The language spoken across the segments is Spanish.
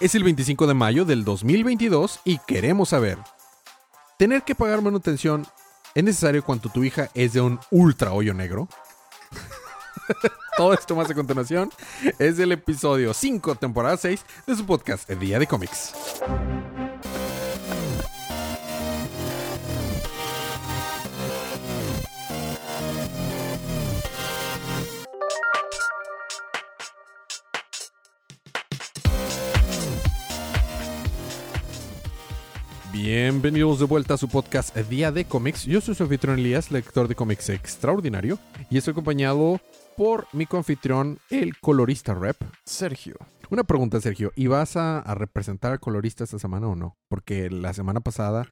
Es el 25 de mayo del 2022 y queremos saber, ¿tener que pagar manutención es necesario cuando tu hija es de un ultra hoyo negro? Todo esto más a continuación es el episodio 5, temporada 6 de su podcast El Día de Cómics. Bienvenidos de vuelta a su podcast Día de Cómics. Yo soy su anfitrión Elías, lector de cómics extraordinario, y estoy acompañado por mi confitrión, el colorista rep, Sergio. Una pregunta, Sergio. ¿Y vas a, a representar al colorista esta semana o no? Porque la semana pasada,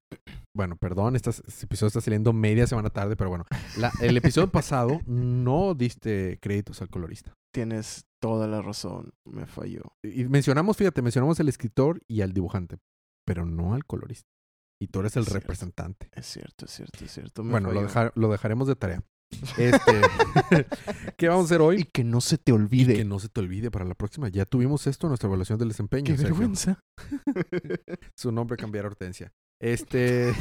bueno, perdón, este, este episodio está saliendo media semana tarde, pero bueno, la- el episodio pasado no diste créditos al colorista. Tienes toda la razón, me falló. Y mencionamos, fíjate, mencionamos al escritor y al dibujante, pero no al colorista. Y tú eres el Es cierto. representante. Es cierto, es cierto, es cierto. me Bueno, lo, dejar- lo dejaremos de tarea. Este, ¿Qué vamos a hacer hoy? Y que no se te Y olvide. que no se te olvide para la próxima. Ya tuvimos esto en nuestra evaluación del desempeño. Qué Sergio. vergüenza. Su nombre cambiará a Hortensia. Este.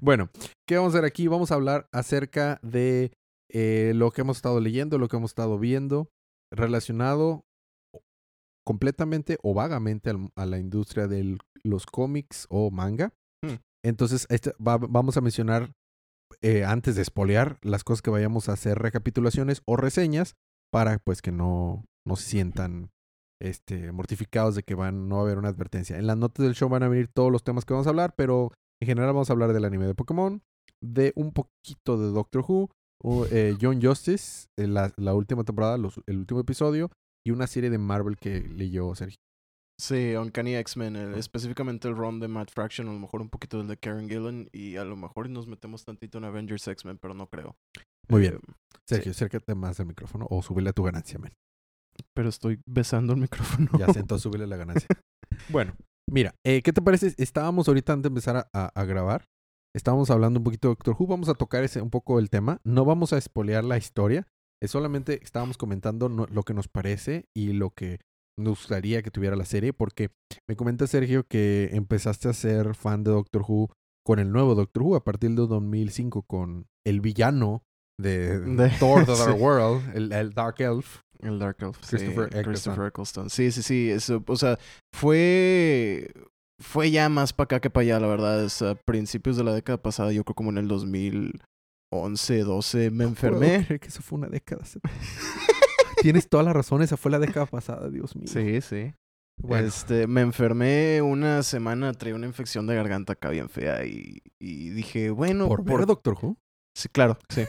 bueno, ¿qué vamos a hacer aquí? Vamos a hablar acerca de eh, lo que hemos estado leyendo, lo que hemos estado viendo, relacionado completamente o vagamente al- a la industria de los cómics o manga. Hmm. Entonces, este, va- vamos a mencionar, eh, antes de espolear, las cosas que vayamos a hacer recapitulaciones o reseñas para pues que no, no se sientan este, mortificados de que van, no va a haber una advertencia. En las notas del show van a venir todos los temas que vamos a hablar, pero en general vamos a hablar del anime de Pokémon, de un poquito de Doctor Who, o, eh, John Justice, eh, la, la última temporada, los- el último episodio, y una serie de Marvel que leyó Sergio. Sí, Uncanny X-Men, el- específicamente el run de Matt Fraction, a lo mejor un poquito del de Karen Gillan y a lo mejor nos metemos tantito en Avengers X-Men, pero no creo. Muy bien. Eh, Sergio, acércate más al micrófono o súbele a tu ganancia, man. pero estoy besando el micrófono. Ya sé, entonces súbele la ganancia. Bueno, mira, eh, ¿qué te parece? Estábamos ahorita antes de empezar a, a- a grabar. Estábamos hablando un poquito de Doctor Who. Vamos a tocar ese, un poco el tema. No vamos a espolear la historia. Es solamente estábamos comentando no- lo que nos parece y lo que nos gustaría que tuviera la serie. Porque me comenta Sergio que empezaste a ser fan de Doctor Who con el nuevo Doctor Who a partir de 2005 con el villano de, De- Thor The Dark sí. World, el, el Dark Elf. El Dark Elf. sí, Christopher Eccleston. Christopher Eccleston. Sí, sí, sí. Eso, o sea, fue. Fue ya más para acá que para allá, la verdad. Es a principios de la década pasada, yo creo como en el 2011, 12, me Puedo enfermé. creer que eso fue una década. Tienes toda la razón, esa fue la década pasada, Dios mío. Sí, sí. Bueno, Este, me enfermé una semana, traía una infección de garganta acá bien fea y, y dije, bueno, por ver Doctor Who. Sí, claro, sí.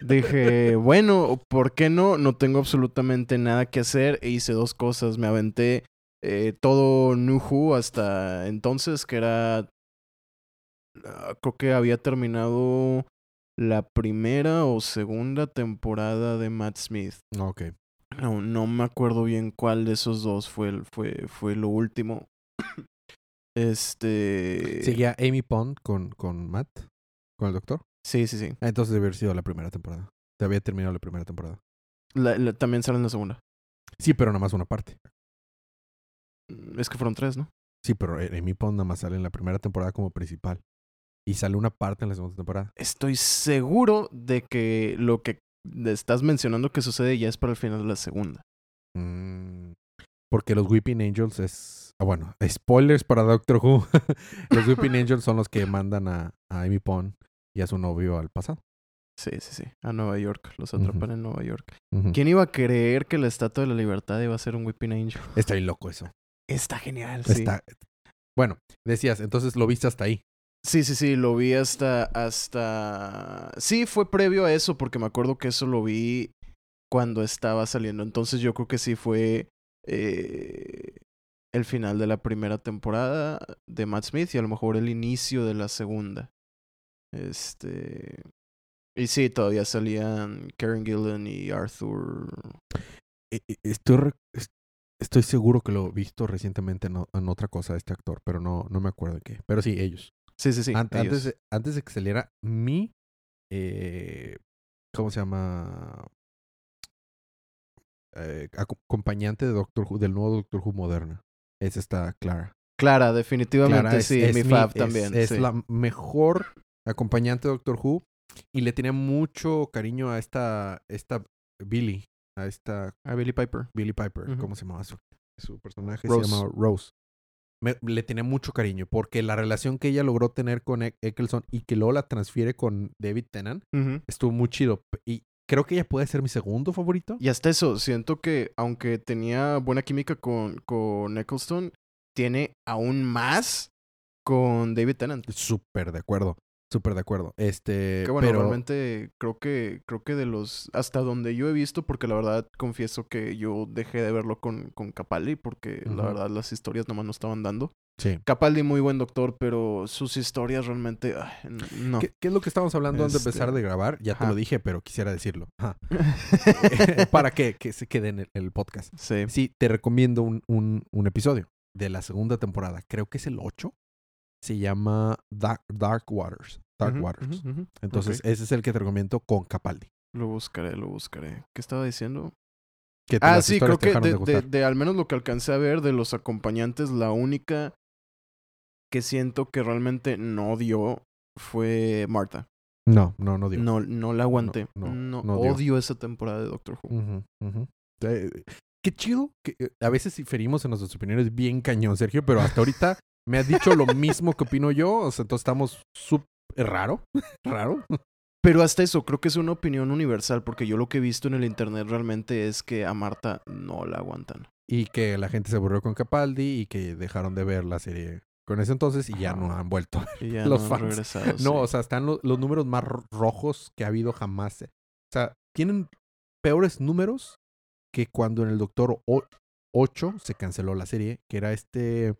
Dije, bueno, ¿por qué no? No tengo absolutamente nada que hacer e hice dos cosas. Me aventé eh, todo New Who hasta entonces, que era... ah, creo que había terminado la primera o segunda temporada de Matt Smith. Ok. No, no me acuerdo bien cuál de esos dos fue, el- fue, fue lo último. Este... Seguía Amy Pond con, con Matt, con el doctor. Sí, sí, sí. Ah, Entonces debe haber sido la primera temporada. Se había terminado la primera temporada. La- la- también sale en la segunda. Sí, pero nada más una parte. Mm, Es que fueron tres, ¿no? Sí, pero Amy Pond nada más sale en la primera temporada como principal. Y sale una parte en la segunda temporada. Estoy seguro de que lo que estás mencionando que sucede ya es para el final de la segunda. Mm, porque los Weeping Angels es... Ah, bueno, spoilers para Doctor Who. los Weeping Angels son los que mandan a, a Amy Pond y a su novio al pasado. Sí, sí, sí. A Nueva York. Los atrapan en Nueva York. ¿Quién iba a creer que la Estatua de la Libertad iba a ser un Whipping Angel? Está bien loco eso. Está genial, sí. Bueno, decías, entonces lo viste hasta ahí. Sí, sí, sí. Lo vi hasta, hasta... Sí, fue previo a eso porque me acuerdo que eso lo vi cuando estaba saliendo. Entonces yo creo que sí fue eh, el final de la primera temporada de Matt Smith y a lo mejor el inicio de la segunda. Este. Y sí, todavía salían Karen Gillan y Arthur. E- e- Estoy, estoy seguro que lo he visto recientemente en, en otra cosa de este actor, pero no, no me acuerdo de qué. Pero sí, ellos. Sí, sí, sí. Ellos. antes, de, antes de que saliera mi. eh, ¿Cómo se llama? eh, acompañante de Doctor Who, del nuevo Doctor Who moderna. Es esta Clara. Clara, definitivamente Clara es- sí, es mi fab también. Es sí. la mejor acompañante de Doctor Who. Y le tenía mucho cariño a esta, esta Billy, a esta A Billy Piper. Billy Piper. ¿cómo se llamaba su, su personaje? Rose. Se llamaba Rose. Me- le tenía mucho cariño porque la relación que ella logró tener con E- Eccleston y que luego la transfiere con David Tennant estuvo muy chido. Y creo que ella puede ser mi segundo favorito. Y hasta eso, siento que aunque tenía buena química con, con Eccleston, tiene aún más con David Tennant. Súper de acuerdo. Súper de acuerdo. Este, Que bueno, pero realmente creo que, creo que de los, hasta donde yo he visto, porque la verdad confieso que yo dejé de verlo con, con Capaldi, porque la verdad las historias nomás no estaban dando. sí. Capaldi muy buen doctor, pero sus historias realmente, ay, n- no. ¿Qué, qué es lo que estábamos hablando antes de Este, empezar de grabar? Ya te lo dije, pero quisiera decirlo. Ajá. Para que, que se quede en el, el podcast. sí. Sí, te recomiendo un, un, un episodio de la segunda temporada. Creo que es el 8. Se llama Dark, Dark Waters. Dark Waters. Entonces, ese es el que te recomiendo con Capaldi. Lo buscaré, lo buscaré. ¿Qué estaba diciendo? Que te- Ah, sí, creo que de, de de- gustar. de al menos lo que alcancé a ver de los acompañantes, la única que siento que realmente no dio fue Marta. No, no, no digo. No, no la aguanté. no, No, no dio. odio esa temporada de Doctor Who. Eh, qué chido que eh, a veces diferimos en nuestras opiniones bien cañón, Sergio, pero hasta ahorita me has dicho lo mismo que opino yo, o sea, entonces estamos súper raro, raro. Pero hasta eso, creo que es una opinión universal, porque yo lo que he visto en el internet realmente es que a Marta no la aguantan. Y que la gente se aburrió con Capaldi y que dejaron de ver la serie con ese entonces y ya no han vuelto. Y ya Los no han fans. regresado. No, sí. o sea, están lo- los números más ro- rojos que ha habido jamás. O sea, tienen peores números que cuando en el Doctor 8 se canceló la serie, que era este...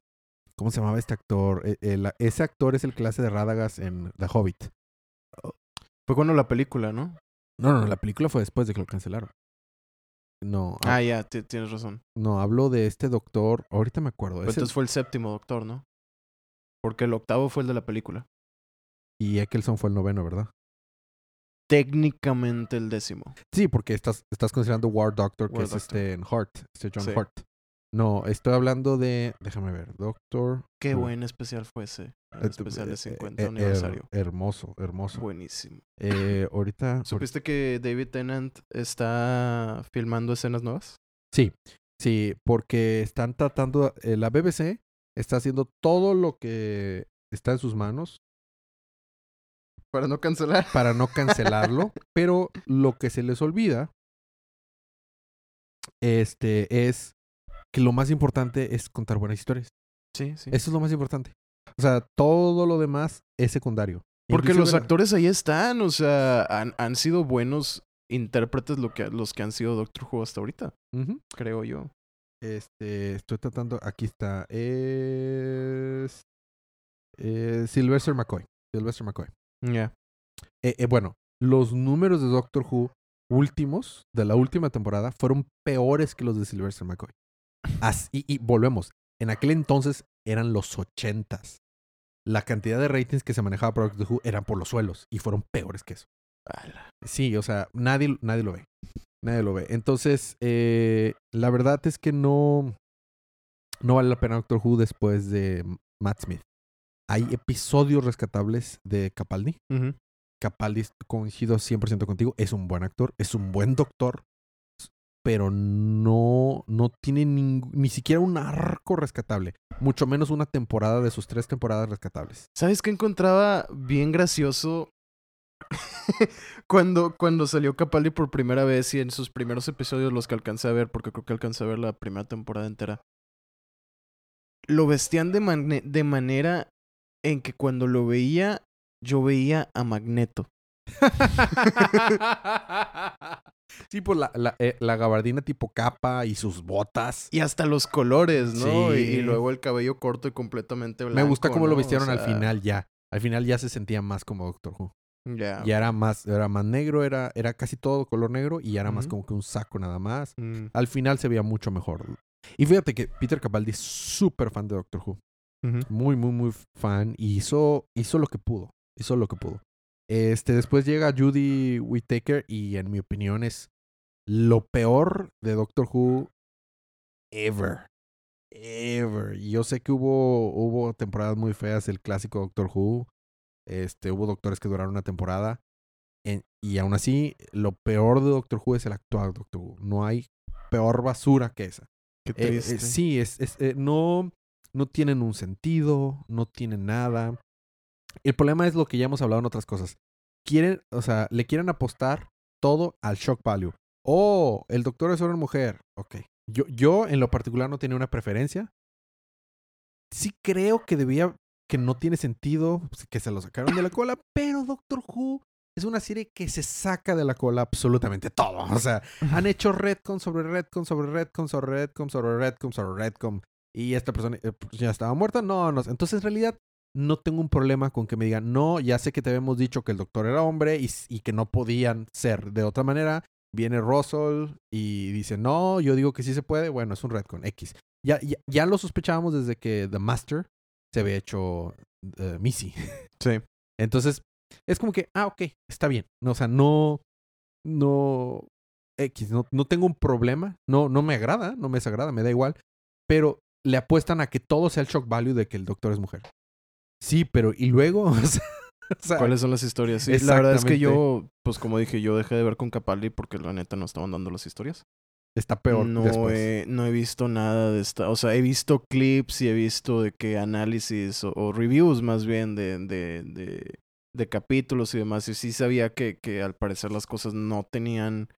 ¿Cómo se llamaba este actor? E- el- ese actor es el clase de Rádagas en The Hobbit. Fue cuando la película, ¿no? No, no, la película fue después de que lo cancelaron. No, Ah, ya, ti- tienes razón. no, hablo de este doctor. Ahorita me acuerdo. Pero es el- entonces fue el séptimo Doctor, ¿no? Porque el octavo fue el de la película. Y Eccleston fue el noveno, ¿verdad? Técnicamente el décimo. Sí, porque estás, estás considerando War Doctor, que es este en Hart, este John Sí. Hart. No, estoy hablando de. Déjame ver, Doctor. Qué buen especial fue ese. El Eh, especial eh, de eh, 50 eh, aniversario. her- hermoso, hermoso. Buenísimo. Eh, ahorita. ¿Supiste que David Tennant está filmando escenas nuevas? Sí, sí, porque están tratando. eh, la BBC está haciendo todo lo que está en sus manos Para no cancelar. para no cancelarlo, pero lo que se les olvida este es que lo más importante es contar buenas historias. Sí, sí. Eso es lo más importante. O sea, todo lo demás es secundario. Porque Inclusive los actores ahí están, o sea, han, han sido buenos intérpretes lo que, los que han sido Doctor Who hasta ahorita, creo yo. Este, estoy tratando, aquí está, es, eh, Sylvester McCoy. Sylvester McCoy. Ya. Eh, eh, bueno, los números de Doctor Who últimos, de la última temporada, fueron peores que los de Sylvester McCoy. As- y, volvemos, en aquel entonces eran los ochentas. La cantidad de ratings que se manejaba por Doctor Who eran por los suelos y fueron peores que eso. Sí, o sea, nadie, nadie lo ve. Nadie lo ve. Entonces, eh, la verdad es que no, no vale la pena Doctor Who después de Matt Smith. Hay episodios rescatables de Capaldi. Ujú. Capaldi, coincido 100% contigo, es un buen actor, es un buen doctor, pero no, no tiene ning- ni siquiera un arco rescatable, mucho menos una temporada de sus tres temporadas rescatables. ¿Sabes qué encontraba bien gracioso? cuando, cuando salió Capaldi por primera vez y en sus primeros episodios, los que alcancé a ver, porque creo que alcancé a ver la primera temporada entera, lo vestían de, de manera en que cuando lo veía, yo veía a Magneto. sí, pues la, la, eh, la gabardina tipo capa y sus botas. Y hasta los colores, ¿no? Sí. y luego el cabello corto y completamente blanco. Me gusta cómo lo vistieron al final ya. Al final ya se sentía más como Doctor Who. Ya. Ya era más, era más negro, era, era casi todo color negro y ya era más como que un saco nada más. Mm, Al final se veía mucho mejor. Y fíjate que Peter Capaldi es súper fan de Doctor Who. Muy, muy, muy fan. Y hizo, hizo lo que pudo. Hizo lo que pudo. Este, después llega Judy Whittaker y en mi opinión es lo peor de Doctor Who ever. Ever. Y yo sé que hubo, hubo temporadas muy feas, el clásico Doctor Who. Este, hubo doctores que duraron una temporada. En- y aún así, lo peor de Doctor Who es el actual Doctor Who. No hay peor basura que esa. Qué Eh, eh, sí, es, es, eh, no, no tienen un sentido, no tienen nada. El problema es lo que ya hemos hablado en otras cosas. Quieren, o sea, le quieren apostar todo al shock value. Oh, el doctor es una mujer. Ok. Yo, yo en lo particular no tenía una preferencia. Sí creo que debía, que no tiene sentido que se lo sacaron de la cola, pero Doctor Who es una serie que se saca de la cola absolutamente todo. O sea, han hecho retcon sobre retcon sobre retcon sobre retcon sobre retcon sobre retcon. Y esta persona eh, pues, ya estaba muerta. No, no. Entonces, en realidad, no tengo un problema con que me digan, no, ya sé que te habíamos dicho que el doctor era hombre y, que no podían ser de otra manera. Viene Russell y dice, no, yo digo que sí se puede. Bueno, es un retcon X. Ya, ya, ya lo sospechábamos desde que The Master se había hecho eh, Missy. Sí. Entonces, es como que, ah, ok, está bien. No, o sea, no, no, X, no, no tengo un problema. No, no me agrada, no me desagrada, me da igual. Pero le apuestan a que todo sea el shock value de que el doctor es mujer. Sí, pero ¿y luego? O sea, o sea, ¿Cuáles son las historias? Sí, la verdad es que yo, pues como dije, yo dejé de ver con Capaldi porque la neta no estaban dando las historias. está peor no después. He, no he visto nada de esta. O sea, he visto clips y he visto de que análisis o, o reviews más bien de, de, de, de capítulos y demás. Y sí sabía que, que al parecer las cosas no tenían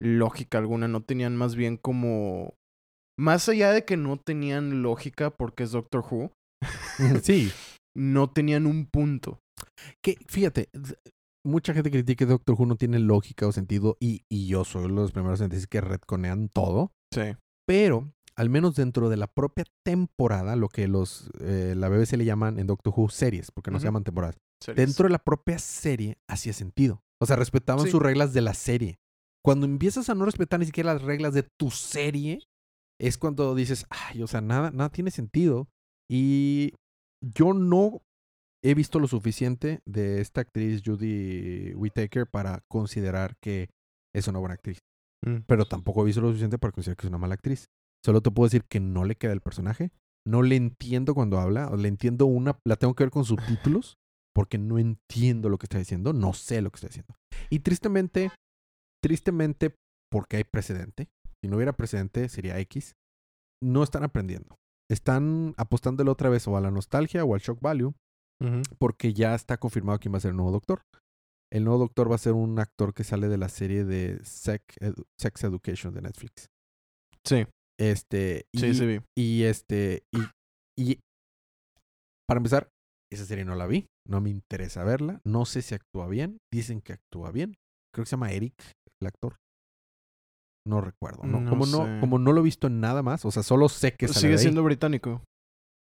lógica alguna, no tenían más bien como. Más allá de que no tenían lógica porque es Doctor Who, sí, no tenían un punto. que fíjate, mucha gente critica que Doctor Who no tiene lógica o sentido y, y yo soy uno de los primeros en decir que retconean todo. Sí. Pero, al menos dentro de la propia temporada, lo que los eh, la BBC le llaman en Doctor Who series, porque no se llaman temporadas. series. Dentro de la propia serie hacía sentido. O sea, respetaban Sí. sus reglas de la serie. Cuando empiezas a no respetar ni siquiera las reglas de tu serie, es cuando dices, ay, o sea, nada, nada tiene sentido. Y yo no he visto lo suficiente de esta actriz Judy Whittaker para considerar que es una buena actriz Mm. pero tampoco he visto lo suficiente para considerar que es una mala actriz. Solo te puedo decir que no le queda el personaje. No le entiendo cuando habla. O le entiendo una. La tengo que ver con subtítulos. Porque no entiendo lo que está diciendo. No sé lo que está diciendo. Y tristemente. Tristemente, porque hay precedente. Si no hubiera precedente, sería X. No están aprendiendo. Están apostándole otra vez o a la nostalgia o al shock value. Porque ya está confirmado quién va a ser el nuevo doctor. El nuevo doctor va a ser un actor que sale de la serie de Sex, Edu- Sex Education de Netflix. Sí, Este. Y, sí, sí vi. y este. Y, y para empezar, esa serie no la vi. No me interesa verla. No sé si actúa bien. Dicen que actúa bien. Creo que se llama Eric, el actor. No recuerdo. No, No como, sé. no, como no lo he visto en nada más. O sea, solo sé que Sigue ahí. siendo británico.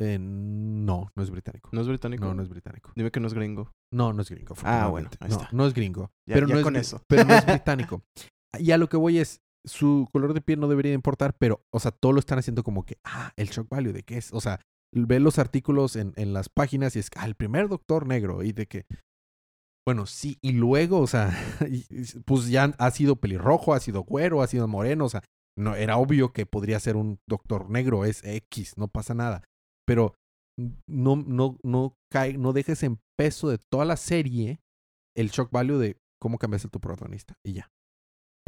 Eh, no, no es británico. ¿No es británico? No, no es británico. Dime que no es gringo. No, no es gringo. Ah, bueno, ahí no, está. no es gringo. Ya- pero, ya no es, con gri- eso. pero no es británico. Y a lo que voy es, su color de piel no debería importar, pero, o sea, todo lo están haciendo como que, ah, el shock value, ¿de qué es? O sea, ve los artículos en, en las páginas y es, ah, el primer doctor negro, y de que, bueno, sí, y luego, o sea, pues ya ha sido pelirrojo, ha sido güero, ha sido moreno, o sea, no, era obvio que podría ser un doctor negro, es X, no pasa nada. Pero no, no, no cae, no dejes en peso de toda la serie el shock value de cómo cambiaste tu protagonista. Y ya.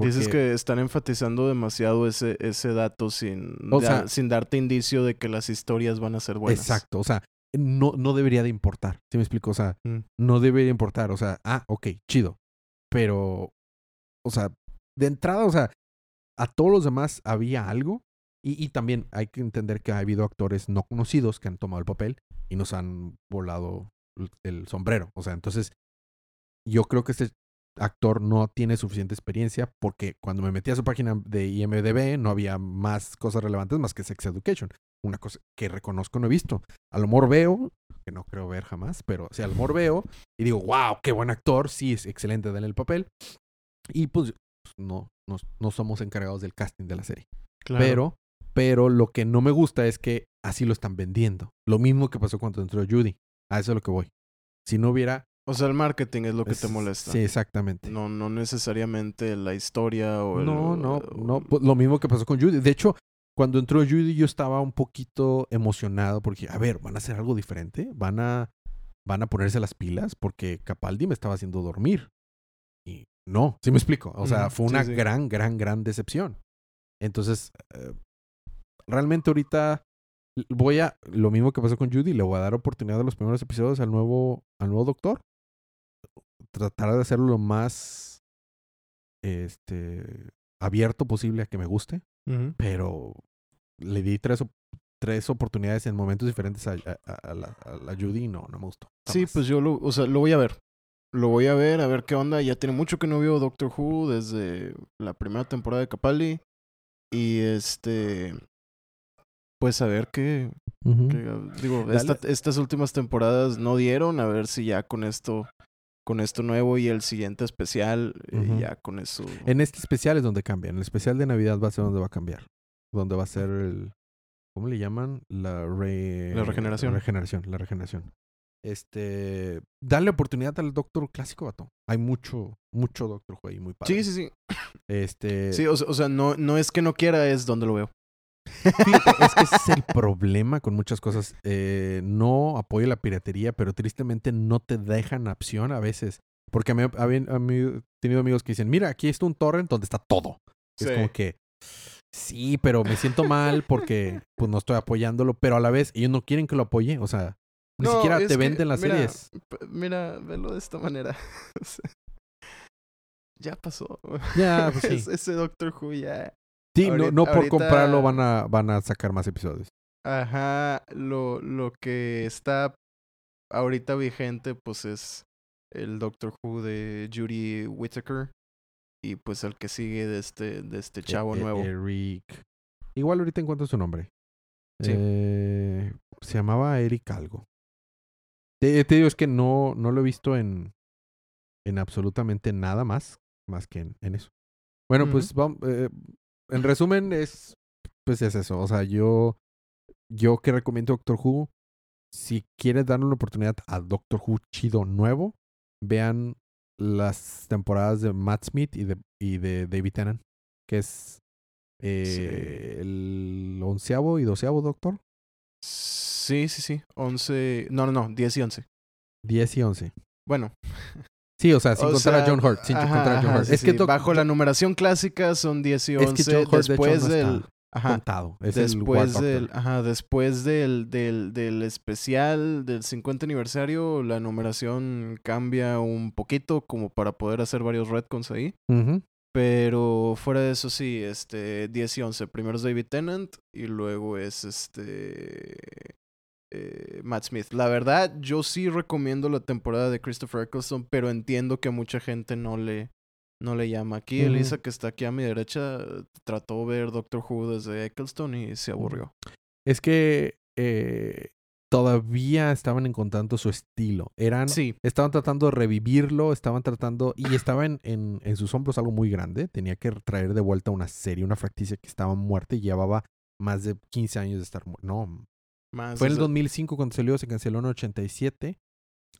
Dices que están enfatizando demasiado ese, ese dato sin, O da- sea- sin darte indicio de que las historias van a ser buenas. Exacto. O sea, no, no debería de importar. ¿Sí me explico? O sea, Mm. no debería importar. O sea, ah, ok, chido. Pero, o sea, de entrada, o sea, a todos los demás había algo. Y, y también hay que entender que ha habido actores no conocidos que han tomado el papel y nos han volado el- el sombrero. O sea, entonces, yo creo que este actor no tiene suficiente experiencia porque cuando me metí a su página de IMDB no había más cosas relevantes más que Sex Education. Una cosa que reconozco no he visto. A lo mejor veo, que no creo ver jamás, pero o sea, a lo mejor veo y digo, wow, qué buen actor, sí, es excelente en el papel. Y pues no, no, no somos encargados del casting de la serie. Claro. Pero, pero lo que no me gusta es que así lo están vendiendo. Lo mismo que pasó cuando entró Judy. A eso es lo que voy. Si no hubiera, O sea, el marketing es lo que te Es- molesta. Sí, exactamente. No, no necesariamente la historia o el... No, no, o- no. Pues, Lo mismo que pasó con Judy. De hecho, cuando entró Judy yo estaba un poquito emocionado porque, a ver, van a hacer algo diferente, van a, van a ponerse las pilas porque Capaldi me estaba haciendo dormir. Y no, sí me explico. O sea, fue una sí. gran, gran, gran decepción. Entonces, eh, realmente ahorita voy a, lo mismo que pasó con Judy, le voy a dar oportunidad a los primeros episodios al nuevo, al nuevo doctor. Tratar de hacerlo lo más este abierto posible a que me guste, pero le di tres, tres oportunidades en momentos diferentes a, a- a la, a la Judy y no, no me gustó. Sí, pues yo lo, o sea, lo voy a ver. Lo voy a ver, a ver qué onda. Ya tiene mucho que no veo Doctor Who desde la primera temporada de Capaldi. Y este. Pues a ver qué. Digo, esta- estas últimas temporadas no dieron. A ver si ya con esto. Con esto nuevo y el siguiente especial. eh, ya con eso. En este especial es donde cambia. En el especial de Navidad va a ser donde va a cambiar. Donde va a ser el. ¿Cómo le llaman? La, re- La regeneración. regeneración, la regeneración. Este. Dale oportunidad al Doctor clásico, vato. Hay mucho, mucho Doctor Who ahí muy padre. Sí, sí, sí. Este. Sí, o, sea- o sea, no, no es que no quiera, es donde lo veo. Fíjate, es que ese es el problema con muchas cosas. Eh, no apoyo la piratería, pero tristemente no te dejan opción a veces. Porque a mí, a mí- a mí he tenido amigos que dicen, mira, aquí está un torrent donde está todo. Es como que, sí, pero me siento mal porque pues no estoy apoyándolo, pero a la vez ellos no quieren que lo apoye. O sea, ni No, siquiera te que, venden las mira, series. Mira, velo de esta manera. Ya pasó. Ya, pues sí. Es- Ese Doctor Who ya. Sí, no, ahorita- no por ahorita- comprarlo van a, van a sacar más episodios. Ajá, lo, lo que está ahorita vigente, pues es el Doctor Who de Judy Whittaker. Y pues el que sigue de este, de este chavo E- e- nuevo. Eric. Igual ahorita encuentro su nombre. Sí. Eh, se llamaba Eric algo. Te, te digo, es que no, no lo he visto en, en absolutamente nada más, más que en, en eso. Bueno, pues vamos, eh, en resumen es, pues es eso. O sea, yo, yo que recomiendo Doctor Who, si quieres darle una oportunidad a Doctor Who chido nuevo, vean las temporadas de Matt Smith y de, y de David Tennant, que es eh, el onceavo y doceavo Doctor. Sí, sí, sí. 11. No, no, no. 10 y 11. 10 y 11. Bueno, Sí, o sea, sin O contar a John Hurt. Sin ajá, contar a John ajá, Hurt. sí, es que sí. Bajo la numeración clásica son 10 y es 11. que John Hurt de hecho después no del. Ajá. contado. Es Después del, ajá, después del, del, del especial del 50 aniversario, la numeración cambia un poquito como para poder hacer varios retcons ahí. Pero fuera de eso sí, este 10 y 11. Primero es David Tennant y luego es este eh, Matt Smith. La verdad, yo sí recomiendo la temporada de Christopher Eccleston, pero entiendo que a mucha gente no le, no le llama. Aquí. Elisa, que está aquí a mi derecha, trató de ver Doctor Who desde Eccleston y se aburrió. Es que eh, todavía estaban encontrando su estilo. Eran, Sí, estaban tratando de revivirlo, estaban tratando, y estaba en, en, en sus hombros algo muy grande. Tenía que traer de vuelta una serie, una fracticia que estaba muerta y llevaba más de 15 años de estar muerta. No, más fue en el desde- 2005 cuando salió, se canceló en el 87.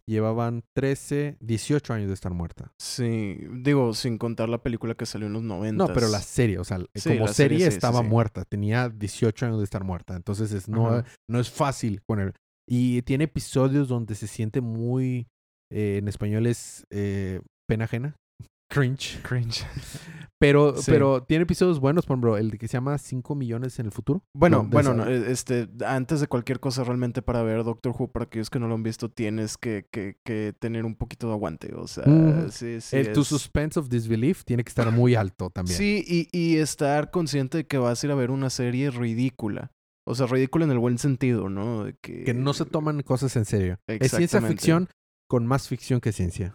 Llevaban 13, 18 años de estar muerta. Sí, digo, sin contar la película que salió en los 90. No, pero la serie, o sea, Sí, como serie, serie, sí, sí, estaba sí. muerta. Tenía 18 años de estar muerta. Entonces es, no, Ajá. no es fácil con él. Y tiene episodios donde se siente muy, eh, en español es eh, pena ajena, cringe. Cringe. Pero, Sí. pero tiene episodios buenos, por ejemplo, el que se llama 5 millones en el futuro. Bueno, bueno, no, este, antes de cualquier cosa, realmente para ver Doctor Who, para aquellos que no lo han visto, tienes que, que, que tener un poquito de aguante. O sea, sí, sí. el, tu suspense of disbelief tiene que estar muy alto también. Sí, y, y estar consciente de que vas a ir a ver una serie ridícula. O sea, ridícula en el buen sentido, ¿no? Que, Que no se toman cosas en serio. Es ciencia ficción con más ficción que ciencia.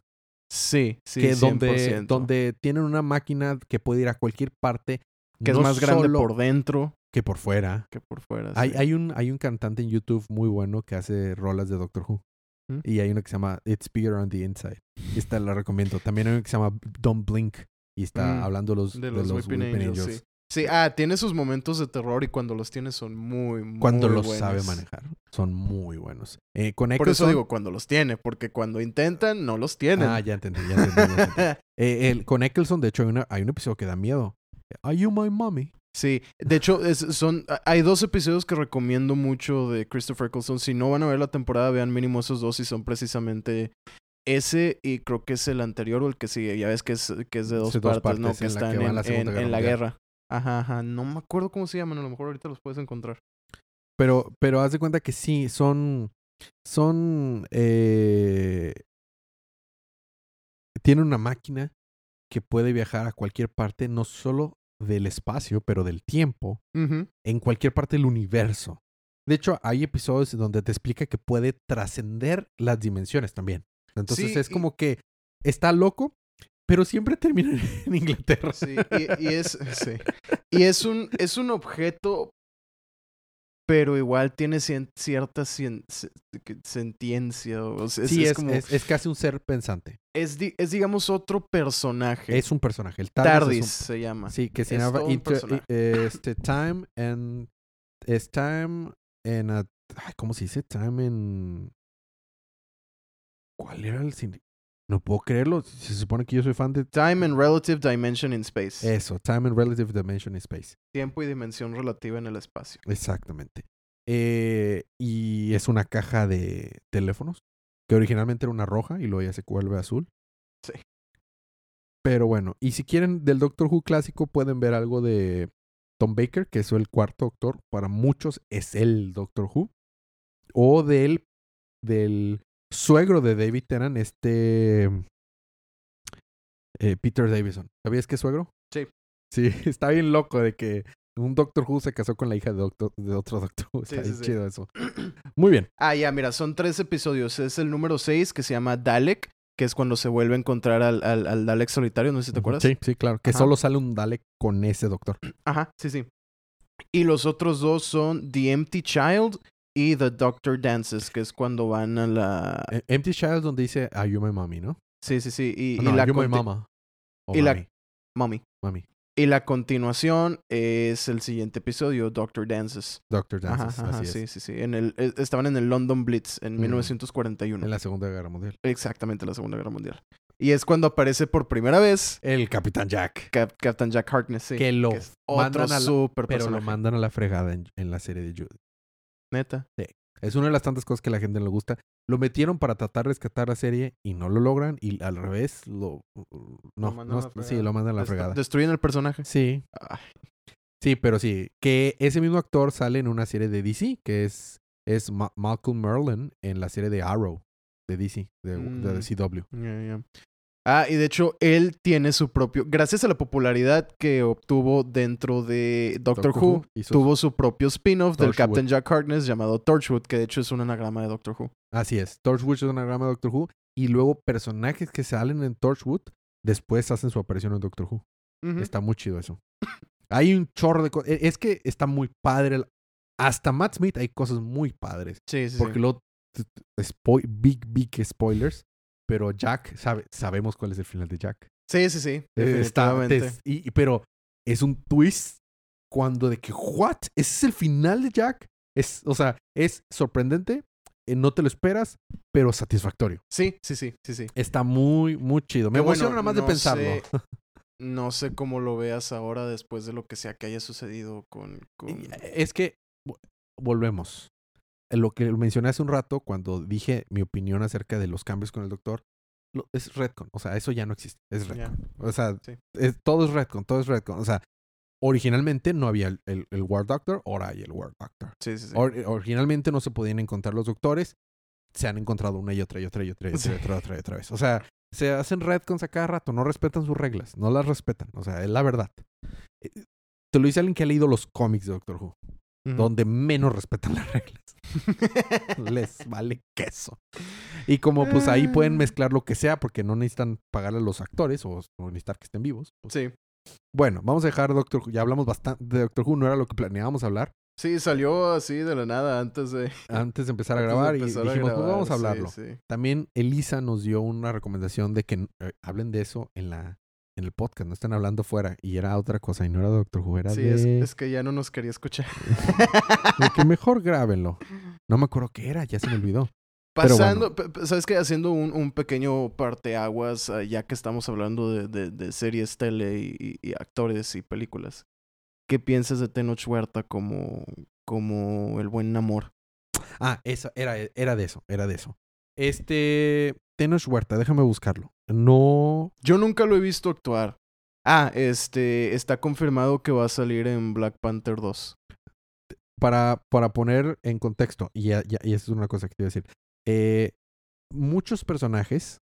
Sí, sí, que donde, 100%. donde tienen una máquina que puede ir a cualquier parte. Que es más grande por dentro que por fuera. que por fuera. Hay, sí. hay, un, hay un cantante en YouTube muy bueno que hace rolas de Doctor Who. ¿Mm? Y hay uno que se llama It's Bigger on the Inside. Y esta la recomiendo. También hay uno que se llama Don't Blink. Y está Mm, hablando los, de de los, los Angels, Angels. sí. Sí, ah, tiene sus momentos de terror y cuando los tiene son muy, muy Cuando los buenos. sabe manejar. Son muy buenos. Eh, con Por eso digo cuando los tiene, porque cuando intentan, no los tienen. Ah, ya entendí, ya entendí. ya entendí. Eh, el- con Eccleston, de hecho, hay, una- hay un episodio que da miedo. Are you my mommy? Sí, de hecho, es- son, hay dos episodios que recomiendo mucho de Christopher Eccleston. Si no van a ver la temporada, vean mínimo esos dos y son precisamente ese y creo que es el anterior o el que sigue. Ya ves que es, que es de dos, partes, ¿no? Que están en, la en- en guerra. Ajá, ajá. No me acuerdo cómo se llaman. A lo mejor ahorita los puedes encontrar. Pero, pero haz de cuenta que sí, son. Son. Eh, tienen una máquina que puede viajar a cualquier parte, no solo del espacio, pero del tiempo, en cualquier parte del universo. De hecho, hay episodios donde te explica que puede trascender las dimensiones también. Entonces Sí, es y- como que está loco, pero siempre termina en Inglaterra. Sí, y, y es, sí. Y es un, es un objeto, pero igual tiene cien- cierta cien- sentiencia. o sea, es, sí, es es, como, es- casi un ser pensante. es, di- es, digamos otro personaje. Es un personaje. El Tardis, TARDIS un- se llama. Sí, que se llama personaje. eh, este, Time and es Time en a- ay, ¿cómo se dice? Time en ¿Cuál era el cine? No puedo creerlo. Se supone que yo soy fan de Time and Relative Dimension in Space. eso, Time and Relative Dimension in Space. Tiempo y dimensión relativa en el espacio. Exactamente. Eh, y es una caja de teléfonos que originalmente era una roja y luego ya se vuelve azul. Sí. Pero bueno, y si quieren del Doctor Who clásico pueden ver algo de Tom Baker, que es el cuarto doctor. Para muchos es el Doctor Who. O del, del suegro de David Tennant, este eh, Peter Davison. ¿Sabías que es suegro? Sí. Sí, está bien loco de que un Doctor Who se casó con la hija de, doctor, de otro Doctor Who. Está sí, bien sí. chido eso. Muy bien. Ah, ya, mira, son tres episodios. Es el número seis que se llama Dalek, que es cuando se vuelve a encontrar al, al, al Dalek solitario, no sé si te acuerdas. Sí, sí, claro. Que Ajá. solo sale un Dalek con ese doctor. Ajá, sí, sí. Y los otros dos son The Empty Child y The Doctor Dances, que es cuando van a la... Eh, Empty Child donde dice Are you my mommy, ¿no? Sí, sí, sí. Y, no, y la Are you my mama. Y la- Mommy. mami. Y la continuación es el siguiente episodio, Doctor Dances. Doctor Dances, ajá, así sí, es. sí, sí. En el, eh, estaban en el London Blitz en Mm. 1941. En la Segunda Guerra Mundial. Exactamente, la Segunda Guerra Mundial. Y es cuando aparece por primera vez El Capitán Jack. Cap- Captain Jack Harkness, sí. que lo otro mandan a la- super Pero lo mandan a la fregada en, en la serie de Jude. Neta. Es una de las tantas cosas que a la gente no le gusta. Lo metieron para tratar de rescatar la serie y no lo logran. Y al revés, lo. No, mandan no, a la sí, fregada. lo mandan a la Dest- fregada. Destruyen el personaje. Sí, Ay, sí, pero sí. Que ese mismo actor sale en una serie de DC, que es, es Ma- Malcolm Merlin en la serie de Arrow de DC, de, de Mm. CW. Ya, ya. Ah, y de hecho, él tiene su propio. Gracias a la popularidad que obtuvo dentro de Doctor, Doctor Who, tuvo su propio spin-off del. Captain Jack Harkness llamado Torchwood, que de hecho es un anagrama de Doctor Who. Así es. Torchwood es un anagrama de Doctor Who. Y luego personajes que salen en Torchwood después hacen su aparición en Doctor Who. Está muy chido eso. Hay un chorro de cosas. Es que está muy padre. el- Hasta Matt Smith hay cosas muy padres. Sí, sí, Porque sí. luego, big, big spoilers. Pero Jack, sabe, sabemos cuál es el final de Jack. Sí, sí, sí. Eh, está- Definitivamente. te- y, y- pero es un twist cuando de que, ¿what? ¿Ese es el final de Jack? Es, o sea, es sorprendente, eh, no te lo esperas, pero satisfactorio. Sí, sí, sí, sí, sí. Está muy, muy chido. Me bueno, emociona nada más de pensarlo. sé- No sé cómo lo veas ahora después de lo que sea que haya sucedido con... con... Eh, Es que vo- volvemos. Eh, Lo que mencioné hace un rato cuando dije mi opinión acerca de los cambios con el doctor, lo- es Redcon. O sea, eso ya no existe. Es. Redcon. O sea, Sí. es- todo es Redcon, todo es Redcon. O sea, originalmente no había el, el, el War Doctor, ahora hay el War Doctor. Sí, sí, sí. Or- originalmente no se podían encontrar los doctores, se han encontrado una y otra y otra y otra y otra, y otra, otra y otra vez. O sea, se hacen Redcons a cada rato, no respetan sus reglas, no las respetan. O sea, es la verdad. Eh, Te lo dice alguien que ha leído los cómics de Doctor Who Donde menos respetan las reglas. Les vale queso. Y como pues ahí pueden mezclar lo que sea porque no necesitan pagarle a los actores o, o necesitar que estén vivos. pues, Sí. Bueno, vamos a dejar Doctor Who. Ya hablamos bastante de Doctor Who, no era lo que planeábamos hablar Sí, salió así de la nada antes de... antes de empezar a grabar y a dijimos, pues vamos a sí, hablarlo. sí. También Elisa nos dio una recomendación de que eh, hablen de eso en la en el podcast, no están hablando fuera. Y era otra cosa, y no era Doctor Who, era Sí, de... es, es que ya no nos quería escuchar. de que mejor grábenlo. No me acuerdo qué era, ya se me olvidó. Pasando, ¿sabes qué? Haciendo un, un pequeño parteaguas, ah, ya que estamos hablando de, de, de series, tele y, y- y actores y películas. ¿Qué piensas de Tenoch Huerta como, como el buen amor? Ah, eso, era, era de eso, era de eso. Este, Tenoch Huerta, déjame buscarlo. No, Yo nunca lo he visto actuar. Ah, este, está confirmado que va a salir en Black Panther 2. para, para poner en contexto, y, ya, ya- y eso es una cosa que te iba a decir. Eh, muchos personajes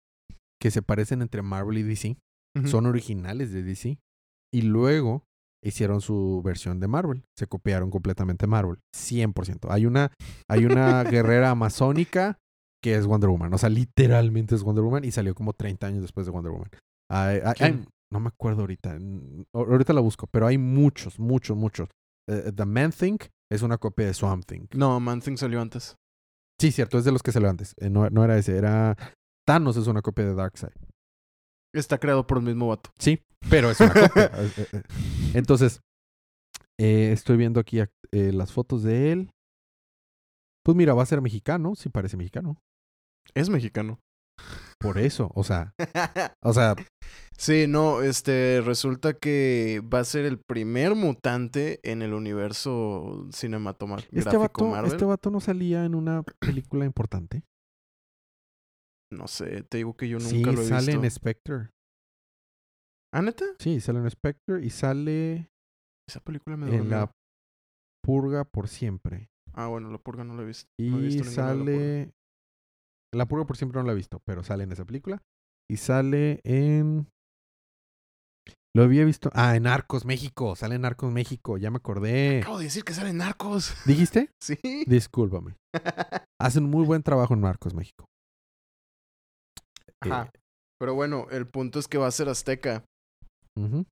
que se parecen entre Marvel y DC son originales de DC. Y luego hicieron su versión de Marvel. Se copiaron completamente Marvel. 100%. Hay una, hay una guerrera amazónica que es Wonder Woman. O sea, literalmente es Wonder Woman y salió como 30 años después de Wonder Woman. No me acuerdo ahorita. Ahorita la busco. Pero hay muchos, muchos, muchos. Eh, The Man Thing es una copia de Swamp Thing. No, Man Thing salió antes. Sí, cierto. Es de los que salió antes. Eh, no, no era ese. Era... Thanos es una copia de Darkseid. Está creado por el mismo vato. Sí, pero es una copia. Eh. Entonces, eh, estoy viendo aquí eh, las fotos de él. Pues mira, va a ser mexicano, sí parece mexicano. Es mexicano. Por eso, o sea, o sea, Sí, no, este, resulta que va a ser el primer mutante en el universo cinematográfico este vato, Marvel. este vato no salía en una película importante. No sé, te digo que yo nunca Sí, lo he sale visto. en Spectre. ¿Ah, neta? Sí, sale en Spectre y sale Esa película me en. La Purga por siempre. Ah, bueno, La Purga no la he visto. Y no he visto sale. La Purga por siempre no la he visto, pero sale en esa película. Y sale en. Lo había visto. Ah, en Arcos México. Sale en Arcos México. Ya me acordé. Acabo de decir que salen narcos. ¿Dijiste? Sí. Discúlpame. Hacen muy buen trabajo en Arcos México. Ajá. Pero bueno, el punto es que va a ser azteca. Eh, ujú.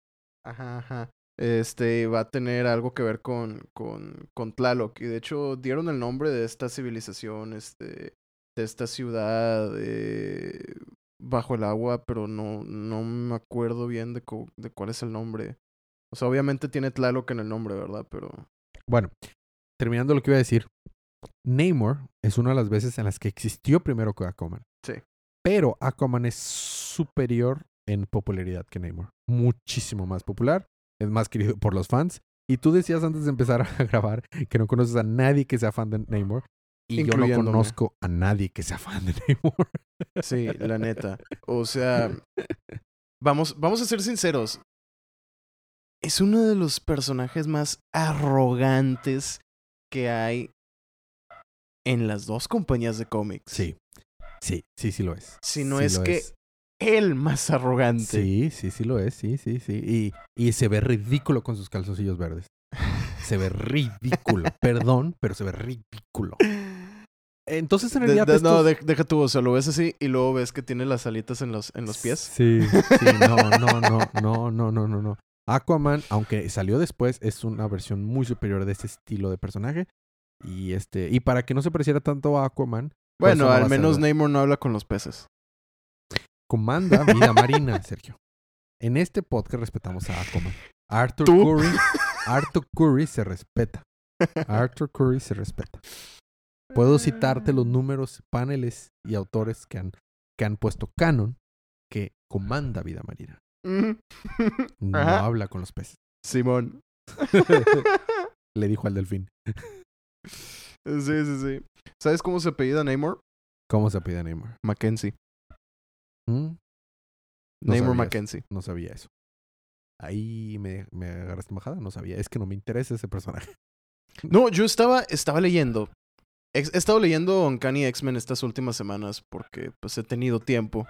Ajá, ajá. Este va a tener algo que ver con, con, con Tlaloc. Y de hecho dieron el nombre de esta civilización, este, de esta ciudad eh, bajo el agua, pero no, no me acuerdo bien de, de cuál es el nombre. O sea, obviamente tiene Tlaloc en el nombre, ¿verdad? Pero. Bueno, terminando lo que iba a decir. Namor es una de las veces en las que existió primero que Aquaman. Sí. Pero Aquaman es superior en popularidad que Namor. Muchísimo más popular. Es más querido por los fans. Y tú decías antes de empezar a grabar que no conoces a nadie que sea fan de Namor. Y yo no conozco a nadie que sea fan de Namor. Sí, la neta. O sea, vamos, vamos a ser sinceros. Es uno de los personajes más arrogantes que hay en las dos compañías de cómics. Sí. Sí, sí, sí lo es. Si no Sí es que el más arrogante. Sí, sí, sí lo es. Sí, sí, sí. Y, y se ve ridículo con sus calzoncillos verdes. Se ve ridículo. Perdón, pero se ve ridículo. Entonces, en De- realidad. de- no, estos- de- deja tú, o sea, lo ves así y luego ves que tiene las alitas en los, en los pies. Sí, sí, no, no, no, no, no, no, no, no. Aquaman, aunque salió después, es una versión muy superior de este estilo de personaje. Y este, y para que no se pareciera tanto a Aquaman, Bueno, no al a ser- menos Namor no habla con los peces. comanda vida marina, Sergio. En este podcast respetamos a Aquaman. Arthur ¿Tú? Curry, Arthur Curry se respeta. Arthur Curry se respeta. Puedo citarte los números, paneles y autores que han, que han puesto canon que comanda vida marina. No Ajá. habla con los peces. Simón. Le dijo al delfín. Sí, sí, sí. ¿Sabes cómo se apellida Namor? ¿Cómo se pide Neymar? Mackenzie. ¿Mm? No Namor eso. Mackenzie. No sabía eso. Ahí me, me agarraste embajada. No sabía. Es que no me interesa ese personaje. No, yo estaba, estaba leyendo. He estado leyendo Uncanny X-Men estas últimas semanas porque pues he tenido tiempo.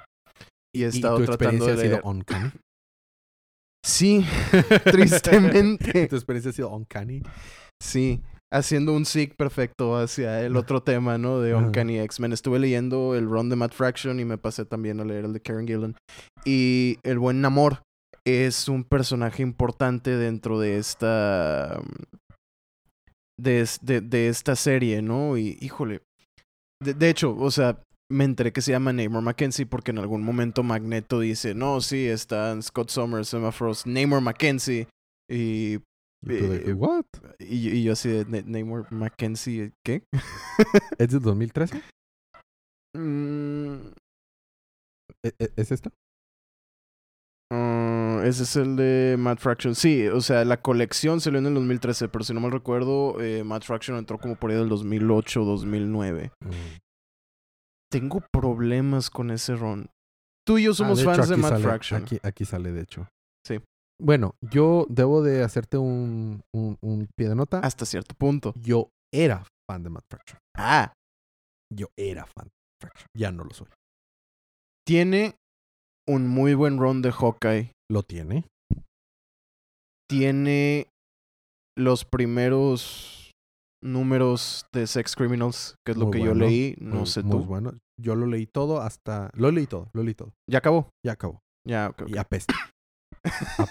Y he ¿Y estado tu tratando experiencia de ha leer. sido uncanny? Sí, tristemente. ¿Tu experiencia ha sido uncanny? Sí, haciendo un sig perfecto hacia el otro tema, ¿no? De. Uncanny X-Men. Estuve leyendo el run de Matt Fraction y me pasé también a leer el de Karen Gillan. Y el buen Namor es un personaje importante dentro de esta... De, es- de, de esta serie, ¿no? Y híjole. De, de hecho, o sea, me enteré que se llama Namor Mackenzie porque en algún momento Magneto dice, no, sí, están Scott Summers, Emma Frost, Namor Mackenzie. Y, Y de Eh, ¿what? y, y yo así de "Na- Namor Mackenzie, ¿qué? ¿Es de 2013? Mm, ¿E- e- ¿Es esta? Ah, ese es el de Matt Fraction. Sí, o sea, la colección salió en el 2013, pero si no mal recuerdo, eh, Matt Fraction entró como por ahí del 2008 2009. Tengo problemas con ese ron. Tú y yo somos Ah, hecho, fans de sale- Fraction. Aquí, aquí sale, de hecho. Sí. Bueno, yo debo de hacerte un, un, un pie de nota. Hasta cierto punto. Yo era fan de Matt Fraction. Ah, Yo era fan de Matt Fraction. Ya no lo soy. tiene un muy buen run de Hawkeye. Lo tiene. Tiene los primeros números de Sex Criminals, que es lo que yo leí. No Muy- sé muy tú. bueno. Yo lo leí todo hasta... Lo leí todo, lo leí todo. Ya acabó. Ya acabó. Ya, ok. Y apesta.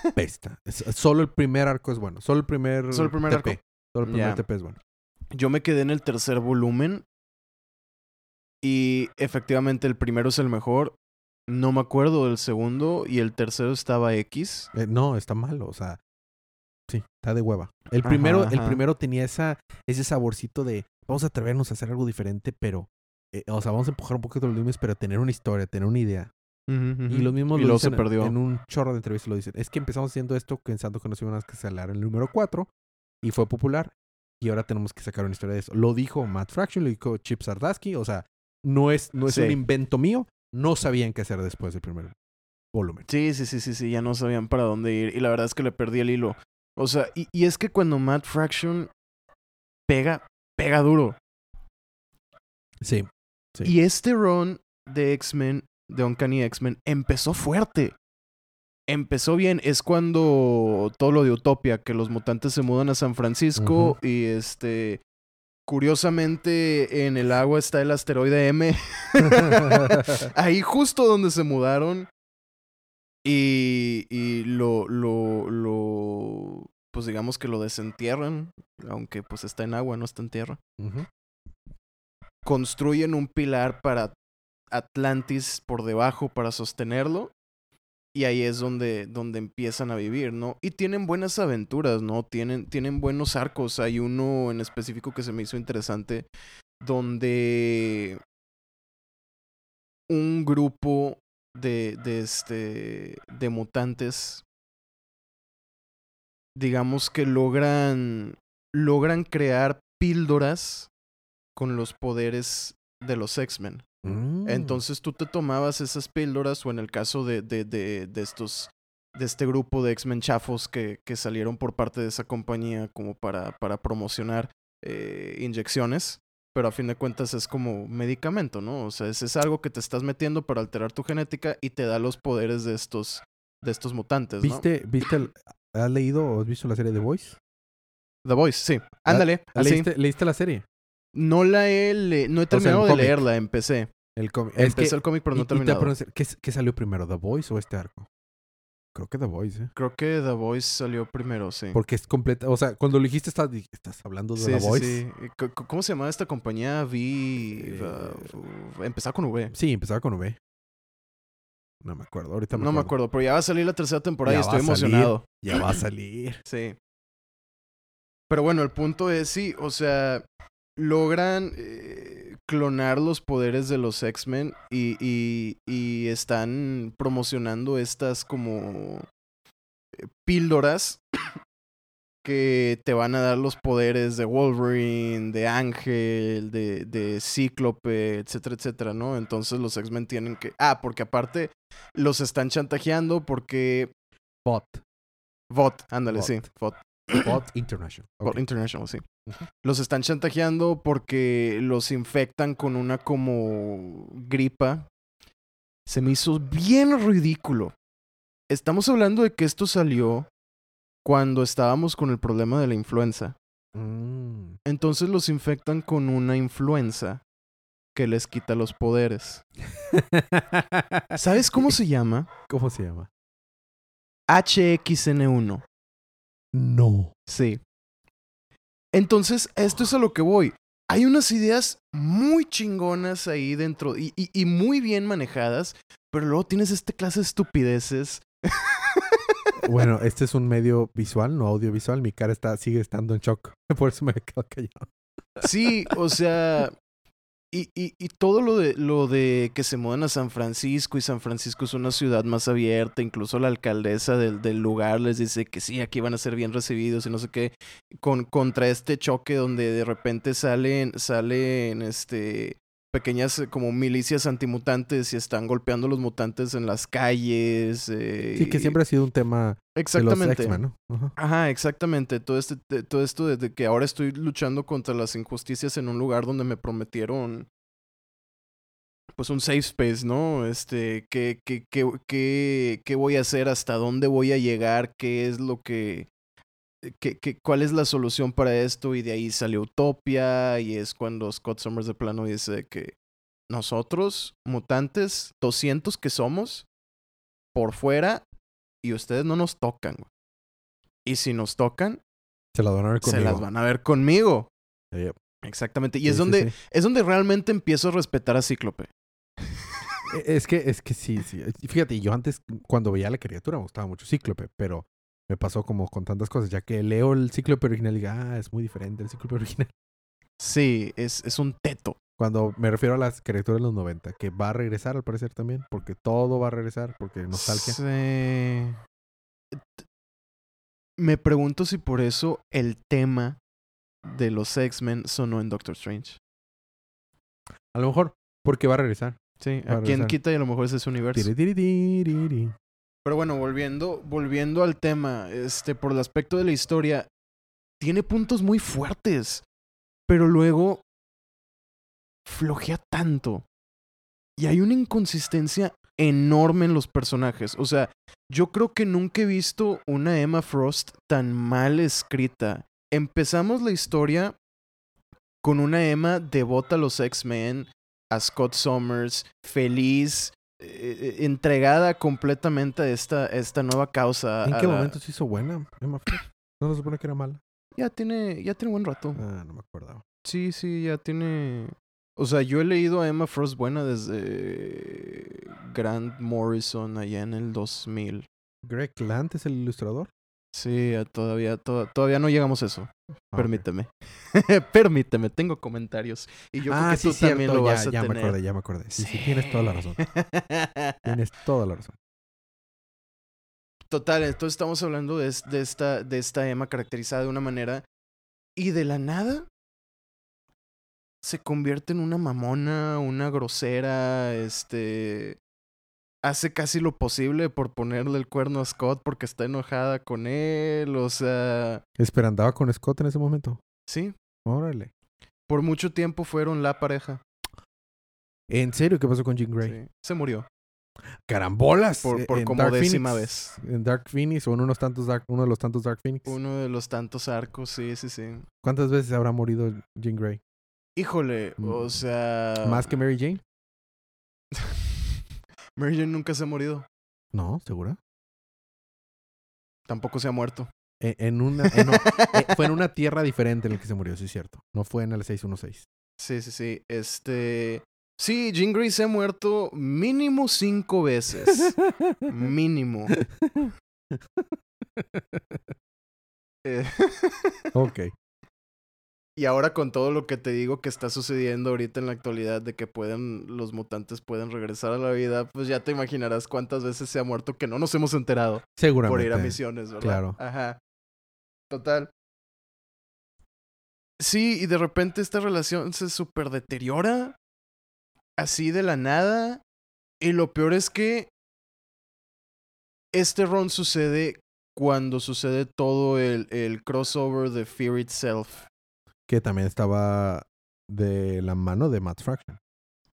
apesta. Es- solo el primer arco es bueno. Solo el primer ¿Solo el primer TP. arco? Solo el primer Ya. TP es bueno. Yo me quedé en el tercer volumen. Y efectivamente el primero es el mejor. No me acuerdo del segundo. Y el tercero estaba X. Eh, no, está malo. O sea, sí, está de hueva. El Ajá, primero, el primero tenía esa, ese saborcito de vamos a atrevernos a hacer algo diferente, pero... eh, o sea, vamos a empujar un poquito los límites, pero tener una historia, tener una idea. Y los mismos Y lo luego se dicen perdió. en un chorro de entrevistas lo dicen. Es que empezamos haciendo esto pensando que nos iban a escalar el número 4 y fue popular. Y ahora tenemos que sacar una historia de eso. Lo dijo Matt Fraction, lo dijo Chip Sardaski. O sea, no es, no es Sí. un invento mío. No sabían qué hacer después del primer volumen. Sí, sí, sí, sí, sí, ya no sabían para dónde ir. Y la verdad es que le perdí el hilo. O sea, y, y es que cuando Matt Fraction pega, pega duro. Sí. Sí. Y este run de X-Men, de Uncanny X-Men, empezó fuerte. Empezó bien. Es cuando todo lo de Utopia, que los mutantes se mudan a San Francisco y este. Curiosamente, en el agua está el asteroide M. Ahí justo donde se mudaron. Y, y lo, lo, lo, pues digamos que lo desentierran, aunque pues está en agua, no está en tierra. Construyen un pilar para Atlantis por debajo para sostenerlo. Y ahí es donde, donde empiezan a vivir, ¿no? Y tienen buenas aventuras, ¿no? Tienen, tienen buenos arcos. Hay uno en específico que se me hizo interesante, donde un grupo de, de, este, de mutantes, digamos que logran, logran crear píldoras con los poderes de los X-Men. Mm. Entonces tú te tomabas esas píldoras o en el caso de, de, de, de estos de este grupo de X-Men chafos que, que salieron por parte de esa compañía como para, para promocionar eh, inyecciones, pero a fin de cuentas es como medicamento, ¿no? O sea, es, es algo que te estás metiendo para alterar tu genética y te da los poderes de estos, de estos mutantes, ¿no? ¿Viste, viste el- ¿Has leído o has visto la serie The Voice? The Voice, sí. Ándale, así. ¿Leíste, ¿Leíste la serie? No la he, le- no he sea, el terminado de cómic. leerla, empecé. El. Es que- el cómic, pero no y- te ¿qué, qué salió primero, The Voice o este arco? Creo que The Voice, ¿eh? Creo que The Voice salió primero, sí. Porque es completa. O sea, cuando lo dijiste, estás, ¿estás hablando de Sí, The sí, Voice? sí. C- ¿Cómo se llamaba esta compañía? Vi... Eh, uh, empezaba con V. Sí, empezaba con V. No me acuerdo, ahorita me No me acuerdo, pero ya va a salir la tercera temporada Ya y estoy salir. emocionado. Ya va a salir. Sí. Pero bueno, el punto es, sí, o sea, logran eh, clonar los poderes de los X-Men y, y, y están promocionando estas como eh, píldoras que te van a dar los poderes de Wolverine, de Ángel, de, de Cíclope, etcétera, etcétera, ¿no? Entonces los X-Men tienen que... Ah, porque aparte los están chantajeando porque... Bot. Bot, ándale, Bot. sí, Bot. Bot International. Bot. International, sí. Los están chantajeando porque los infectan con una como gripa. Se me hizo bien ridículo. Estamos hablando de que esto salió cuando estábamos con el problema de la influenza. Mm. Entonces los infectan con una influenza que les quita los poderes. ¿Sabes cómo se llama? ¿Cómo se llama? HXN1. No. Sí. Entonces, esto es a lo que voy. hay unas ideas muy chingonas ahí dentro y, y- y muy bien manejadas, pero luego tienes esta clase de estupideces. Bueno, este es un medio visual, no audiovisual. Mi cara está, sigue estando en shock. Por eso me quedo callado. Sí, o sea, y, y, y todo lo de, lo de que se mudan a San Francisco y San Francisco es una ciudad más abierta, incluso la alcaldesa del, del lugar les dice que sí, aquí van a ser bien recibidos y no sé qué, con, contra este choque donde de repente salen, salen, este, pequeñas eh, como milicias antimutantes y están golpeando a los mutantes en las calles. eh, Sí, que siempre ha sido un tema de los Exactamente. X-Men, ¿no? Ajá. Exactamente. Todo, este, todo esto de que ahora estoy luchando contra las injusticias en un lugar donde me prometieron pues un safe space, ¿no? Este, ¿qué, qué, qué, qué, qué voy a hacer? ¿Hasta dónde voy a llegar? ¿Qué es lo que... qué- qué- ¿Cuál es la solución para esto? Y de ahí salió Utopia y es cuando Scott Summers de plano dice que nosotros, mutantes, 200 que somos, por fuera, y ustedes no nos tocan. güey. Y si nos tocan, Se la van a ver conmigo. se las van a ver conmigo. Yep. Exactamente. Y Sí, es sí, donde, sí. es donde realmente empiezo a respetar a Cíclope. E- Es que, es que sí, sí. Fíjate, yo antes, cuando veía la criatura, me gustaba mucho Cíclope, pero me pasó como con tantas cosas, ya que leo el Cíclope original y digo, ah, es muy diferente el Cíclope original. Sí, es, es un teto. Cuando me refiero a las criaturas de los 90, que va a regresar al parecer también, porque todo va a regresar, porque nostalgia. Sí. Me pregunto si por eso el tema de los X-Men sonó en Doctor Strange. A lo mejor, porque va a regresar. Sí, Va a a quien quita y a lo mejor ese es su universo. Tiri, tiri, tiri, tiri. Pero bueno, volviendo, volviendo al tema, este, por el aspecto de la historia, tiene puntos muy fuertes, pero luego flojea tanto. Y hay una inconsistencia enorme en los personajes. O sea, yo creo que nunca he visto una Emma Frost tan mal escrita. Empezamos la historia con una Emma devota a los X-Men, a Scott Summers, feliz, eh, eh, entregada completamente a esta, esta nueva causa. ¿En qué la- momento se hizo buena Emma Frost? ¿No se supone que era mala? Ya tiene, ya tiene buen rato. Ah, no me acordaba. Sí, sí, ya tiene. O sea, yo he leído a Emma Frost buena desde Grant Morrison allá en el 2000. ¿Greg Land es el ilustrador? Sí, a- todavía, to- todavía no llegamos a eso. Ah. Permíteme. Permíteme, tengo comentarios. Y yo creo ah, que sí, tú también lo ya, vas a ya tener. me acordé, ya me acordé. Sí, sí, tienes toda la razón. Tienes toda la razón. Total, entonces estamos hablando de, de esta, de esta Emma caracterizada de una manera y de la nada se convierte en una mamona, una grosera, este hace casi lo posible por ponerle el cuerno a Scott porque está enojada con él, o sea, Espera, andaba con Scott en ese momento. sí, Órale. por mucho tiempo fueron la pareja. ¿En serio qué pasó con Jean Grey? sí. Se murió Carambolas. por, eh, por como Dark décima Phoenix. vez. En Dark Phoenix o en unos tantos Dark, uno de los tantos Dark Phoenix. Uno de los tantos arcos, sí, sí, sí. ¿Cuántas veces habrá morido Jean Grey? Híjole, Mm. o sea... ¿Más que Mary Jane? Mary Jane nunca se ha morido. No, ¿segura? Tampoco se ha muerto. E- En, una, no, eh, fue en una tierra diferente en la que se murió, sí es cierto. No fue en el 616. Sí, sí, sí. Este. Sí, Jean Grey se ha muerto mínimo cinco veces. mínimo. Eh, ok. Y ahora con todo lo que te digo que está sucediendo ahorita en la actualidad de que pueden, los mutantes pueden regresar a la vida, pues ya te imaginarás cuántas veces se ha muerto que no nos hemos enterado Seguramente. por ir a misiones, ¿verdad? Claro. Ajá. Total. Sí, y de repente esta relación se súper deteriora. Así de la nada. Y lo peor es que este run sucede cuando sucede todo el, el crossover de Fear Itself. Que también estaba de la mano de Matt Fraction.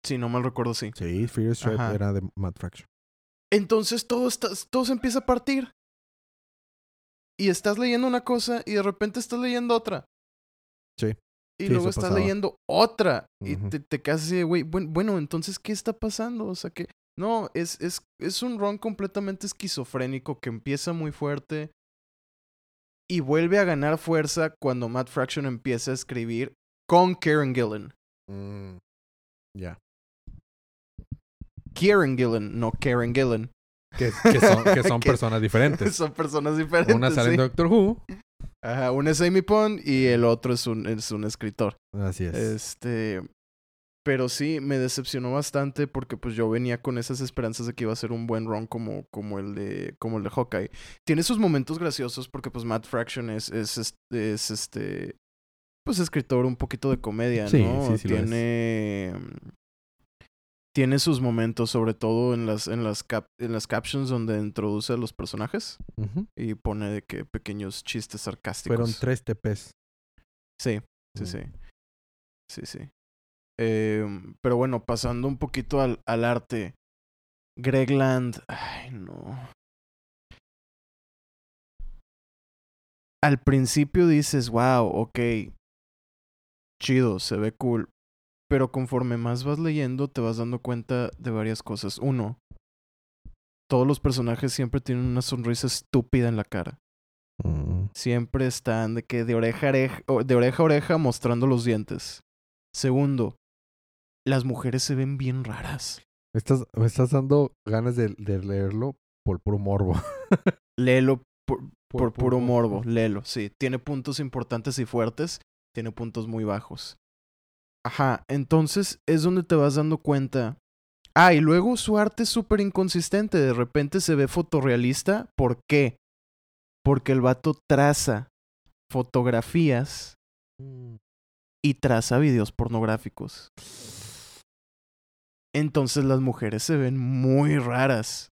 Si no mal recuerdo, sí. Sí, Fear Ajá. era de Matt Fraction. Entonces todo, está, todo se empieza a partir. Y estás leyendo una cosa y de repente estás leyendo otra. Sí. Y Sí, luego estás pasaba. leyendo otra. Y te, te quedas así de, güey, bueno, bueno, entonces, ¿qué está pasando? O sea, que... No, es, es, es un run completamente esquizofrénico que empieza muy fuerte y vuelve a ganar fuerza cuando Matt Fraction empieza a escribir con Karen Gillan. Mm, ya. Kieran Gillan, no Karen Gillan. Que, que son, que son Que- personas diferentes. Son personas diferentes. Una sale en sí. Doctor Who. Ajá, uno es Amy Pond y el otro es un, es un escritor. Así es. Este. Pero sí, me decepcionó bastante porque pues yo venía con esas esperanzas de que iba a ser un buen run como, como el de. como el de Hawkeye. Tiene sus momentos graciosos porque pues Matt Fraction es, es, es, es, este. Pues escritor un poquito de comedia, Sí, ¿no? sí, sí lo es. Tiene. Tiene sus momentos, sobre todo en las, en las cap- en las captions donde introduce a los personajes y pone de que pequeños chistes sarcásticos. Fueron tres TPs. Sí, sí, Mm. sí. Sí, sí. Em, pero bueno, pasando un poquito al, al arte. Greg Land. Ay, no. Al principio dices, wow, ok. Chido, se ve cool. Pero conforme más vas leyendo, te vas dando cuenta de varias cosas. Uno, todos los personajes siempre tienen una sonrisa estúpida en la cara. Mm. Siempre están de que de oreja a oreja, de oreja a oreja mostrando los dientes. Segundo, las mujeres se ven bien raras. Me estás, me estás dando ganas de, de leerlo por puro morbo. Léelo por, por puro morbo, léelo, sí. Tiene puntos importantes y fuertes, tiene puntos muy bajos. Ajá, entonces es donde te vas dando cuenta. Ah, y luego su arte es súper inconsistente. De repente se ve fotorrealista. ¿Por qué? Porque el vato traza fotografías Mm. y traza videos pornográficos. Entonces las mujeres se ven muy raras.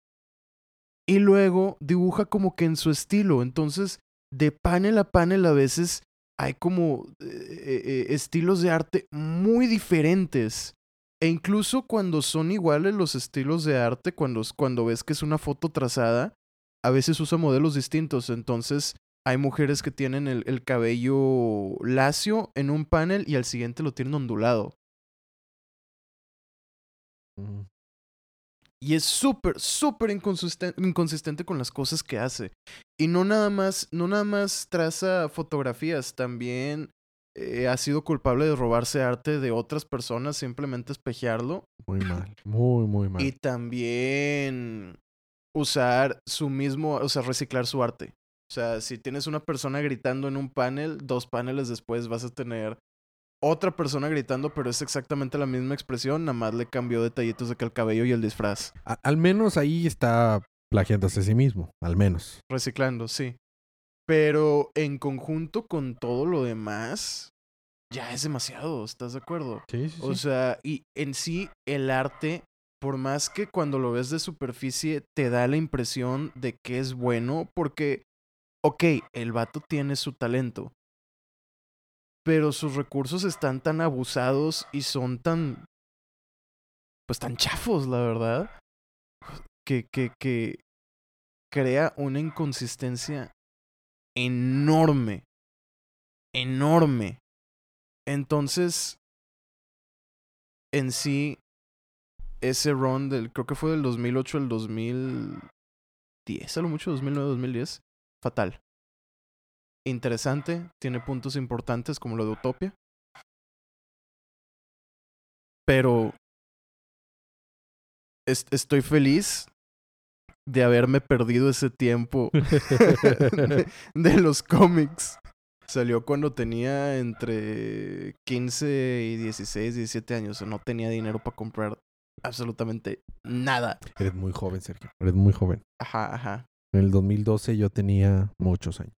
Y luego dibuja como que en su estilo. Entonces, de panel a panel a veces hay como eh, eh, estilos de arte muy diferentes. E incluso cuando son iguales los estilos de arte, cuando, cuando ves que es una foto trazada, a veces usa modelos distintos. Entonces, hay mujeres que tienen el cabello lacio en un panel y al siguiente lo tienen ondulado. Mm. Y es súper, súper inconsisten- inconsistente con las cosas que hace. Y no nada más, no nada más traza fotografías, también eh, ha sido culpable de robarse arte de otras personas, simplemente espejearlo. Muy mal. Muy, muy mal. Y también usar su mismo, o sea, reciclar su arte. O sea, si tienes una persona gritando en un panel, dos paneles después vas a tener otra persona gritando, pero es exactamente la misma expresión, nada más le cambió detallitos de que el cabello y el disfraz. A- al menos ahí está plagiándose a sí mismo. Al menos. Reciclando, sí. Pero en conjunto con todo lo demás, ya es demasiado, ¿estás de acuerdo? Sí, sí, O sea, y en sí el arte, por más que cuando lo ves de superficie te da la impresión de que es bueno, porque, ok, el vato tiene su talento, pero sus recursos están tan abusados y son tan, pues tan chafos, la verdad, que, que, que crea una inconsistencia enorme, enorme. Entonces, en sí, ese run del, creo que fue del 2008 al 2010, a lo mucho 2009, 2010, fatal. Interesante, tiene puntos importantes como lo de Utopia. Pero es- estoy feliz de haberme perdido ese tiempo de, de los cómics. Salió cuando tenía entre 15 y 16, 17 años. No tenía dinero para comprar absolutamente nada. Eres muy joven, Sergio. Eres muy joven. Ajá, ajá. En el 2012 yo tenía muchos años.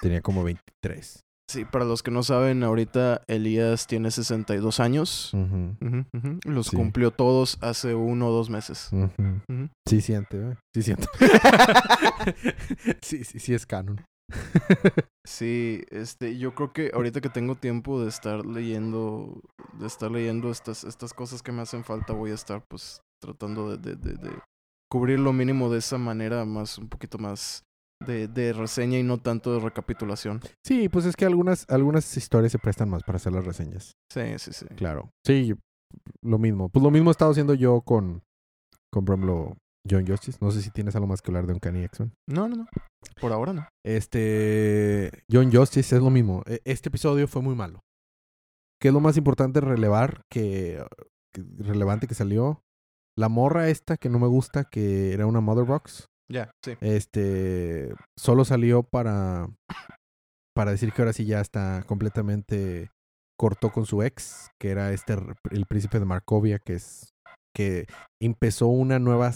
Tenía como 23. Sí, para los que no saben, ahorita Elías tiene 62 años. Ujú, ujú. Los Sí. cumplió todos hace uno o dos meses. Sí siente, ¿eh? Sí siento. sí, sí, sí es canon. Sí, este, yo creo que ahorita que tengo tiempo de estar leyendo, de estar leyendo estas, estas cosas que me hacen falta, voy a estar pues tratando de, de, de, de cubrir lo mínimo de esa manera, más, un poquito más de, de reseña y no tanto de recapitulación. Sí, pues es que algunas, algunas historias se prestan más para hacer las reseñas. Sí, sí, sí. Claro. Sí, lo mismo. Pues lo mismo he estado haciendo yo con, John Justice. No sé si tienes algo más que hablar de Uncanny X-Men. No, no, no. Por ahora no. Este, John Justice es lo mismo. E- Este episodio fue muy malo. ¿Qué es lo más importante relevar que, que- relevante que salió? La morra esta que no me gusta, que era una Mother Ya, sí. Este solo salió para para decir que ahora sí ya está completamente cortó con su ex, que era este el príncipe de Markovia, que es que empezó una nueva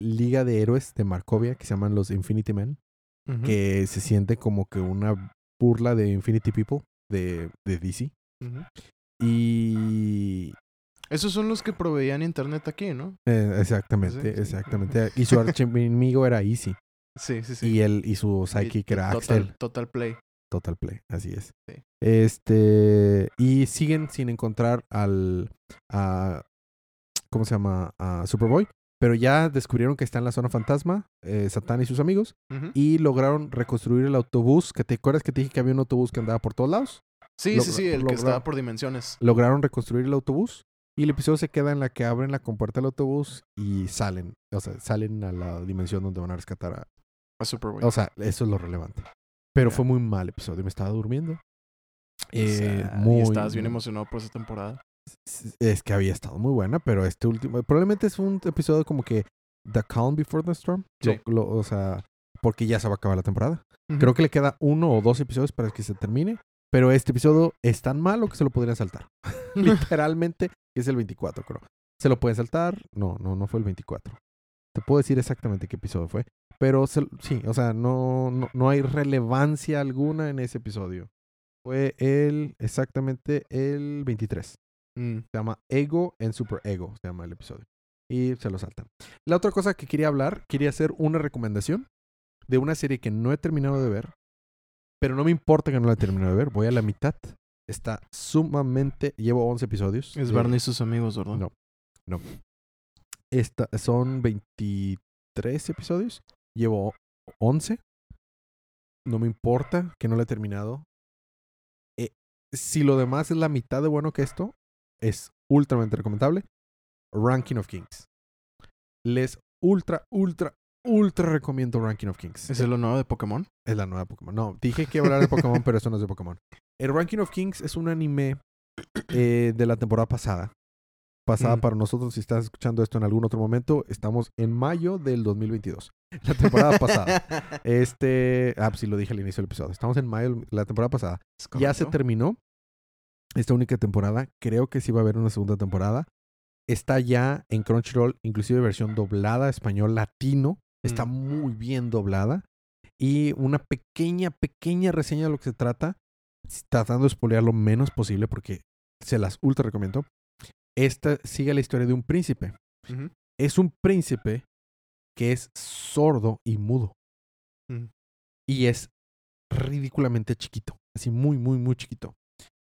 liga de héroes de Markovia que se llaman los Infinity Men, que se siente como que una burla de Infinity People de, de DC. Y Esos son los que proveían internet aquí, ¿no? eh, exactamente, Sí, sí. exactamente. Y su archienemigo era Easy. Sí, sí, sí. Y él y su psychic era total, Axel. Total Play. Total Play, así es. Sí. Este, y siguen sin encontrar al, a, ¿cómo se llama? A Superboy. Pero ya descubrieron que está en la zona fantasma, eh, Satán y sus amigos, y lograron reconstruir el autobús. Que te acuerdas que te dije que había un autobús que andaba por todos lados? Sí, sí, sí, el que estaba por dimensiones. Lograron reconstruir el autobús. Y el episodio se queda en la que abren la compuerta del autobús y salen. O sea, salen a la dimensión donde van a rescatar a, A Superboy. O sea, eso es lo relevante. Pero fue muy mal episodio. Me estaba durmiendo. Eh, muy, y estabas bien emocionado por esa temporada. Es que había estado muy buena, pero este último. Probablemente es un episodio como que The Calm Before the Storm. Sí. lo- o sea, porque ya se va a acabar la temporada. Creo que le queda uno o dos episodios para que se termine. Pero este episodio es tan malo que se lo podrían saltar. Literalmente, es el 24, creo. ¿Se lo pueden saltar? No, no, no fue el 24. Te puedo decir exactamente qué episodio fue. Pero se- sí, o sea, no, no, no hay relevancia alguna en ese episodio. Fue el, exactamente el 23. Mm. Se llama Ego en Super Ego, se llama el episodio. Y se lo saltan. La otra cosa que quería hablar, quería hacer una recomendación de una serie que no he terminado de ver. Pero no me importa que no la he terminado de ver. Voy a la mitad. Está sumamente... Llevo 11 episodios. Es de- Barney y sus amigos, ¿verdad? No. No. Esta, son 23 episodios. Llevo 11. No me importa que no la he terminado. Eh, si lo demás es la mitad de bueno que esto, es ultramente recomendable. Ranking of Kings. Les ultra, ultra, ultra recomiendo Ranking of Kings. ¿Es lo nuevo de Pokémon? Es la nueva Pokémon. No, dije que iba a hablar de Pokémon, pero eso no es de Pokémon. El Ranking of Kings es un anime eh, de la temporada pasada. Pasada Mm. para nosotros, si estás escuchando esto en algún otro momento, estamos en mayo del 2022. La temporada pasada. Este, ah, pues sí lo dije al inicio del episodio. Estamos en mayo, la temporada pasada. ¿Es Ya se terminó esta única temporada. Creo que sí va a haber una segunda temporada. Está ya en Crunchyroll, inclusive versión doblada, español latino. Está Mm. muy bien doblada. Y una pequeña, pequeña reseña de lo que se trata. Tratando de spoilear lo menos posible porque se las ultra recomiendo. Esta sigue la historia de un príncipe. Es un príncipe que es sordo y mudo. Mm. Y es ridículamente chiquito. Así muy, muy, muy chiquito.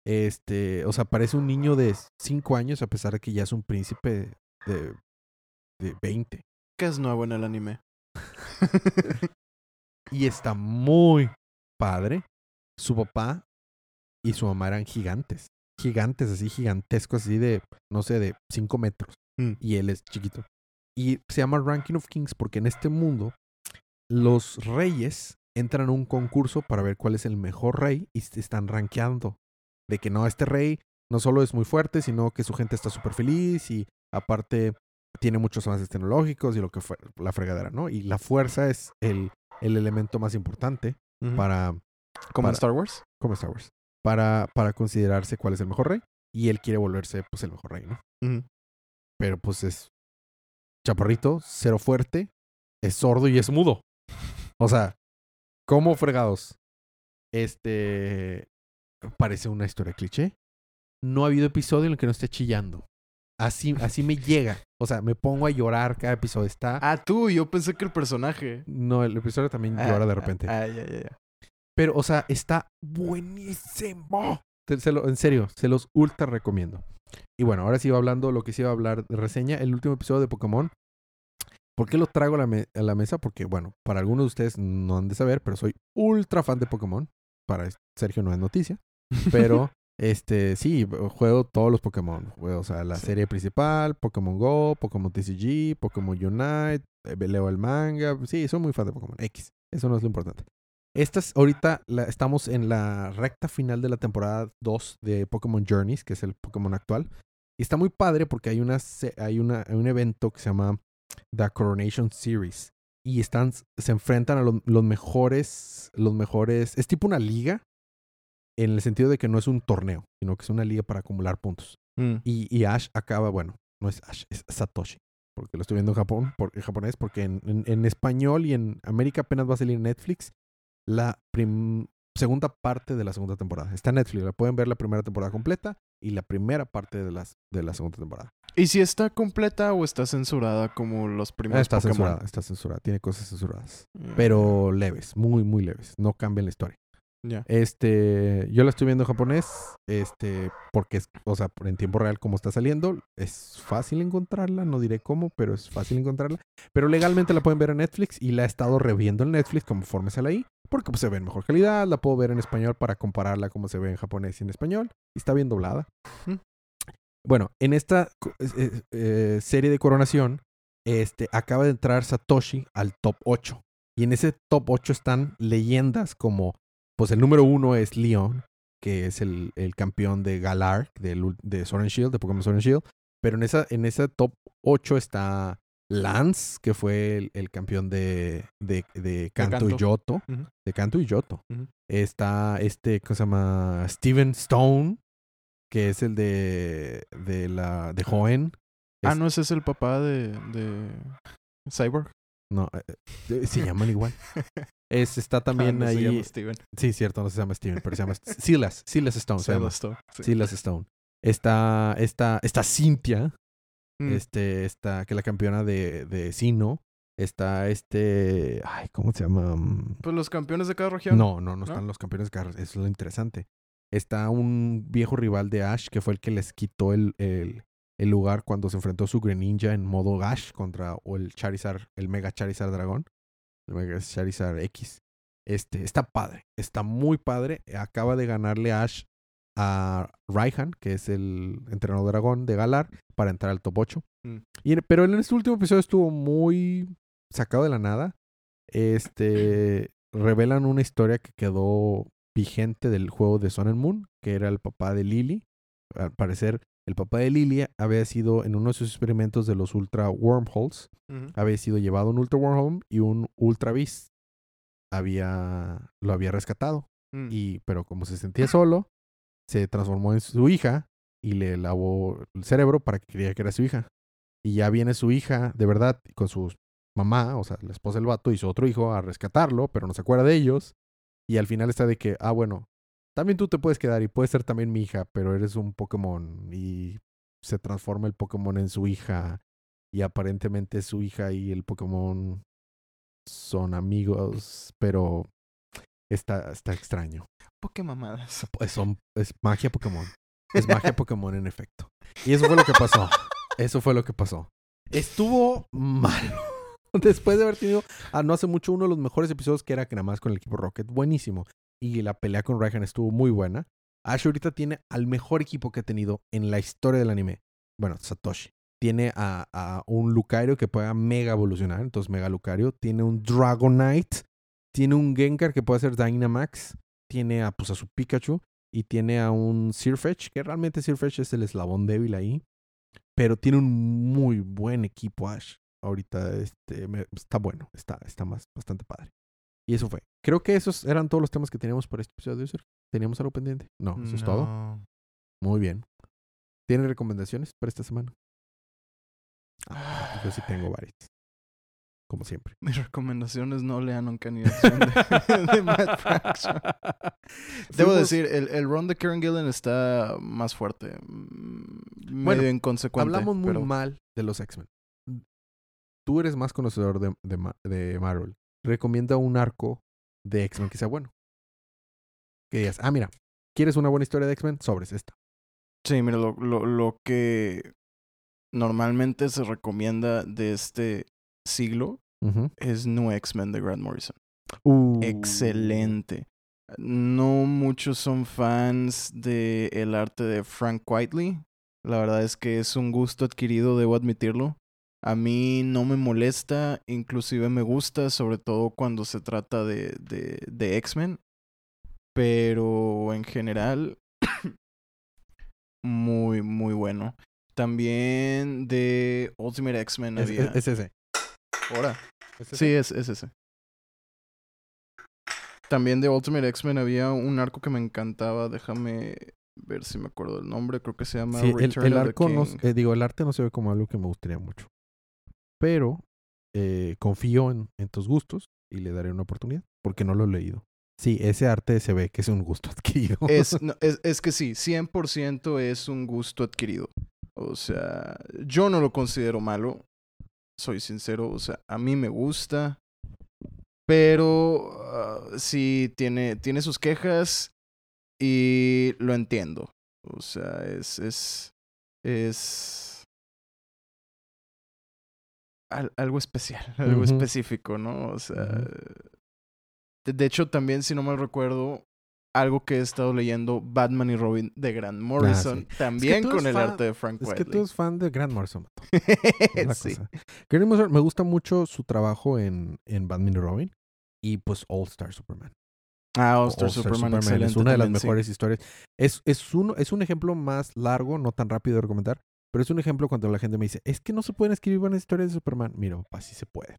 Este, o sea, parece un niño de 5 años a pesar de que ya es un príncipe de, de 20. ¿Qué es nuevo en el anime? Y está muy padre. Su papá y su mamá eran gigantes. Gigantes, así gigantescos, así de, no sé, de 5 metros. Mm. Y él es chiquito. Y se llama Ranking of Kings porque en este mundo los reyes entran a un concurso para ver cuál es el mejor rey y están rankeando. De que no, este rey no solo es muy fuerte, sino que su gente está súper feliz y aparte tiene muchos avances tecnológicos y lo que fue la fregadera, ¿no? Y la fuerza es el, el elemento más importante para, ¿Como en Star Wars? como Star Wars, para, para considerarse cuál es el mejor rey. Y él quiere volverse, pues, el mejor rey, ¿no? Pero, pues, es chaparrito, cero fuerte, es sordo y es mudo. O sea, ¿cómo fregados? Este, parece una historia cliché. No ha habido episodio en el que no esté chillando. Así, así me llega. O sea, me pongo a llorar cada episodio. Está... Ah, tú, yo pensé que el personaje. No, el episodio también Ah, llora de repente. Ah, ya, ya, ya. Pero, o sea, está buenísimo. Se lo- en serio, se los ultra recomiendo. Y bueno, ahora sí iba hablando lo que sí iba a hablar de reseña. El último episodio de Pokémon. ¿Por qué lo traigo a la, me- a la mesa? Porque, bueno, para algunos de ustedes no han de saber, pero soy ultra fan de Pokémon. Para Sergio no es noticia. Pero, este, sí, juego todos los Pokémon. Juego, o sea, la Sí. serie principal, Pokémon Go, Pokémon TCG, Pokémon Unite, eh, leo el manga. Sí, soy muy fan de Pokémon X. Eso no es lo importante. Ahorita la- estamos en la recta final de la temporada 2 de Pokémon Journeys, que es el Pokémon actual. Y está muy padre porque hay, una, se- hay, una, hay un evento que se llama The Coronation Series. Y están, se enfrentan a los, los mejores, los mejores. Es tipo una liga, en el sentido de que no es un torneo, sino que es una liga para acumular puntos. Mm. Y, y Ash acaba, bueno, no es Ash, es Satoshi. Porque lo estoy viendo en Japón, por, en japonés, porque en, en- en español y en América apenas va a salir en Netflix la prim- segunda parte de la segunda temporada. Está en Netflix, la pueden ver la primera temporada completa y la primera parte de, las, de la segunda temporada. ¿Y si está completa o está censurada como los primeros está Pokémon? censurada, está censurada, tiene cosas censuradas. Mm, Pero leves, muy, muy leves. No cambian la historia. Este, yo la estoy viendo en japonés, este, porque es, o sea, en tiempo real como está saliendo, es fácil encontrarla, no diré cómo, pero es fácil encontrarla. Pero legalmente la pueden ver en Netflix y la he estado reviendo en Netflix conforme sale ahí, porque pues, se ve en mejor calidad, la puedo ver en español para compararla como se ve en japonés y en español, y está bien doblada. Mm. Bueno, en esta eh, eh, serie de coronación, este, acaba de entrar Satoshi al top 8. Y en ese top 8 están leyendas como, pues el número uno es Leon, que es el, el campeón de Galar, de Sword and Shield, de Pokémon Sword and Shield. Pero en esa, en ese top 8 está Lance, que fue el, el campeón de, de, de Kanto y. Yoto. De Kanto y Yoto. Está este, ¿cómo se llama? Steven Stone, que es el de, de la de Hoenn. Ah, Es- no, ese es el papá de, de Cyborg. No, eh, eh, se llaman igual. Es, está también Ah, no se ahí. llama Steven. Sí, cierto, no se llama Steven, pero se llama Silas. Silas Stone se llama. Sí. Silas Stone. Está, está, está Cynthia, Mm. este, está, que es la campeona de, de Sino. Está este. Ay, ¿cómo se llama? Mm, Pues los campeones de cada región. No, no, no ¿No? están los campeones de carros. Eso es lo interesante. Está un viejo rival de Ash que fue el que les quitó el, el, el lugar cuando se enfrentó su Greninja en modo Ash contra o el Charizard, el Mega Charizard Dragón. Mega Charizard X. Este, está padre. Está muy padre. Acaba de ganarle Ash a Raihan, que es el entrenador dragón de Galar, para entrar al top 8. Mm. Y pero en este último episodio estuvo muy sacado de la nada. Este revelan una historia que quedó vigente del juego de Sun and Moon, que era el papá de Lily. Al parecer, el papá de Lily había sido en uno de sus experimentos de los Ultra Wormholes, había sido llevado a un Ultra Wormhole y un Ultra Beast había lo había rescatado. Mm. Y, pero como se sentía solo, se transformó en su hija y le lavó el cerebro para que creía que era su hija. Y ya viene su hija, de verdad, con su mamá, o sea, la esposa del vato y su otro hijo a rescatarlo, pero no se acuerda de ellos. Y al final está de que, ah, bueno, también tú te puedes quedar y puedes ser también mi hija, pero eres un Pokémon y se transforma el Pokémon en su hija y aparentemente su hija y el Pokémon son amigos, pero está, está extraño. Poké mamadas. Es, son- es magia Pokémon. Es magia Pokémon en efecto. Y eso fue lo que pasó. Eso fue lo que pasó. Estuvo malo. Después de haber tenido, ah, no hace mucho, uno de los mejores episodios que era que nada más con el equipo Rocket. Buenísimo. Y la pelea con Raihan estuvo muy buena. Ash ahorita tiene al mejor equipo que ha tenido en la historia del anime. Bueno, Satoshi. Tiene a, un Lucario que pueda mega evolucionar. Entonces, Mega Lucario. Tiene un Dragonite. Tiene un Gengar que puede hacer Dynamax. Tiene a, pues, a su Pikachu. Y tiene a un Sirfetch. Que realmente Sirfetch es el eslabón débil ahí. Pero tiene un muy buen equipo Ash. Ahorita este, está bueno. Está, está más, bastante padre. Y eso fue. Creo que esos eran todos los temas que teníamos para este episodio. Sergio. ¿Teníamos algo pendiente? No, eso es todo. Muy bien. ¿Tienes recomendaciones para esta semana? Ah, yo sí tengo varias. Como siempre. Mi recomendación es no lean acción de, de Matt Fraction. Debo Fuimos- decir, el, el run de Karen Gillen está más fuerte. mm, Medio Bueno, inconsecuente. Hablamos muy pero mal de los X-Men. Tú eres más conocedor de, de, de Marvel. Recomienda un arco de X-Men que sea bueno. Que digas, ah, mira, ¿quieres una buena historia de X-Men? Sobres esta. Sí, mira, lo, lo, lo que normalmente se recomienda de este siglo es New X-Men de Grant Morrison. Uh. Excelente. No muchos son fans del el arte de Frank Whiteley. La verdad es que es un gusto adquirido, debo admitirlo. A mí no me molesta, inclusive me gusta, sobre todo cuando se trata de, de, de X-Men. Pero en general, muy, muy bueno. También de Ultimate X-Men Es, había. es- es ese. Ahora. ¿Es ese? Sí, es, es ese. También de Ultimate X-Men había un arco que me encantaba. Déjame ver si me acuerdo del nombre. Creo que se llama Sí, el, of the arco no, eh, digo, el arte no se ve como algo que me gustaría mucho. Pero eh, confío en, en tus gustos y le daré una oportunidad porque no lo he leído. Sí, ese arte se ve que es un gusto adquirido. Es, no, es, es que sí, 100% es un gusto adquirido. O sea, yo no lo considero malo. Soy sincero. O sea, a mí me gusta. Pero ah, sí, tiene, tiene sus quejas y lo entiendo. O sea, es. Es. Es. Al- algo especial, algo específico, ¿no? O sea. de, de hecho, también, si no mal recuerdo, algo que he estado leyendo, Batman y Robin de Grant Morrison, Ah, sí. también con el fan- arte de Frank es que Whiteley. tú eres fan de Grant Morrison. sí. cosa. Grant Morrison, me gusta mucho su trabajo en, en Batman y Robin y pues All Star Superman. Ah, All Star Superman, excelente es una de las también, sí. mejores historias. Es, es, un, es un ejemplo más largo, no tan rápido de recomendar, pero es un ejemplo cuando la gente me dice, es que no se pueden escribir buenas historias de Superman. Mira, así se puede.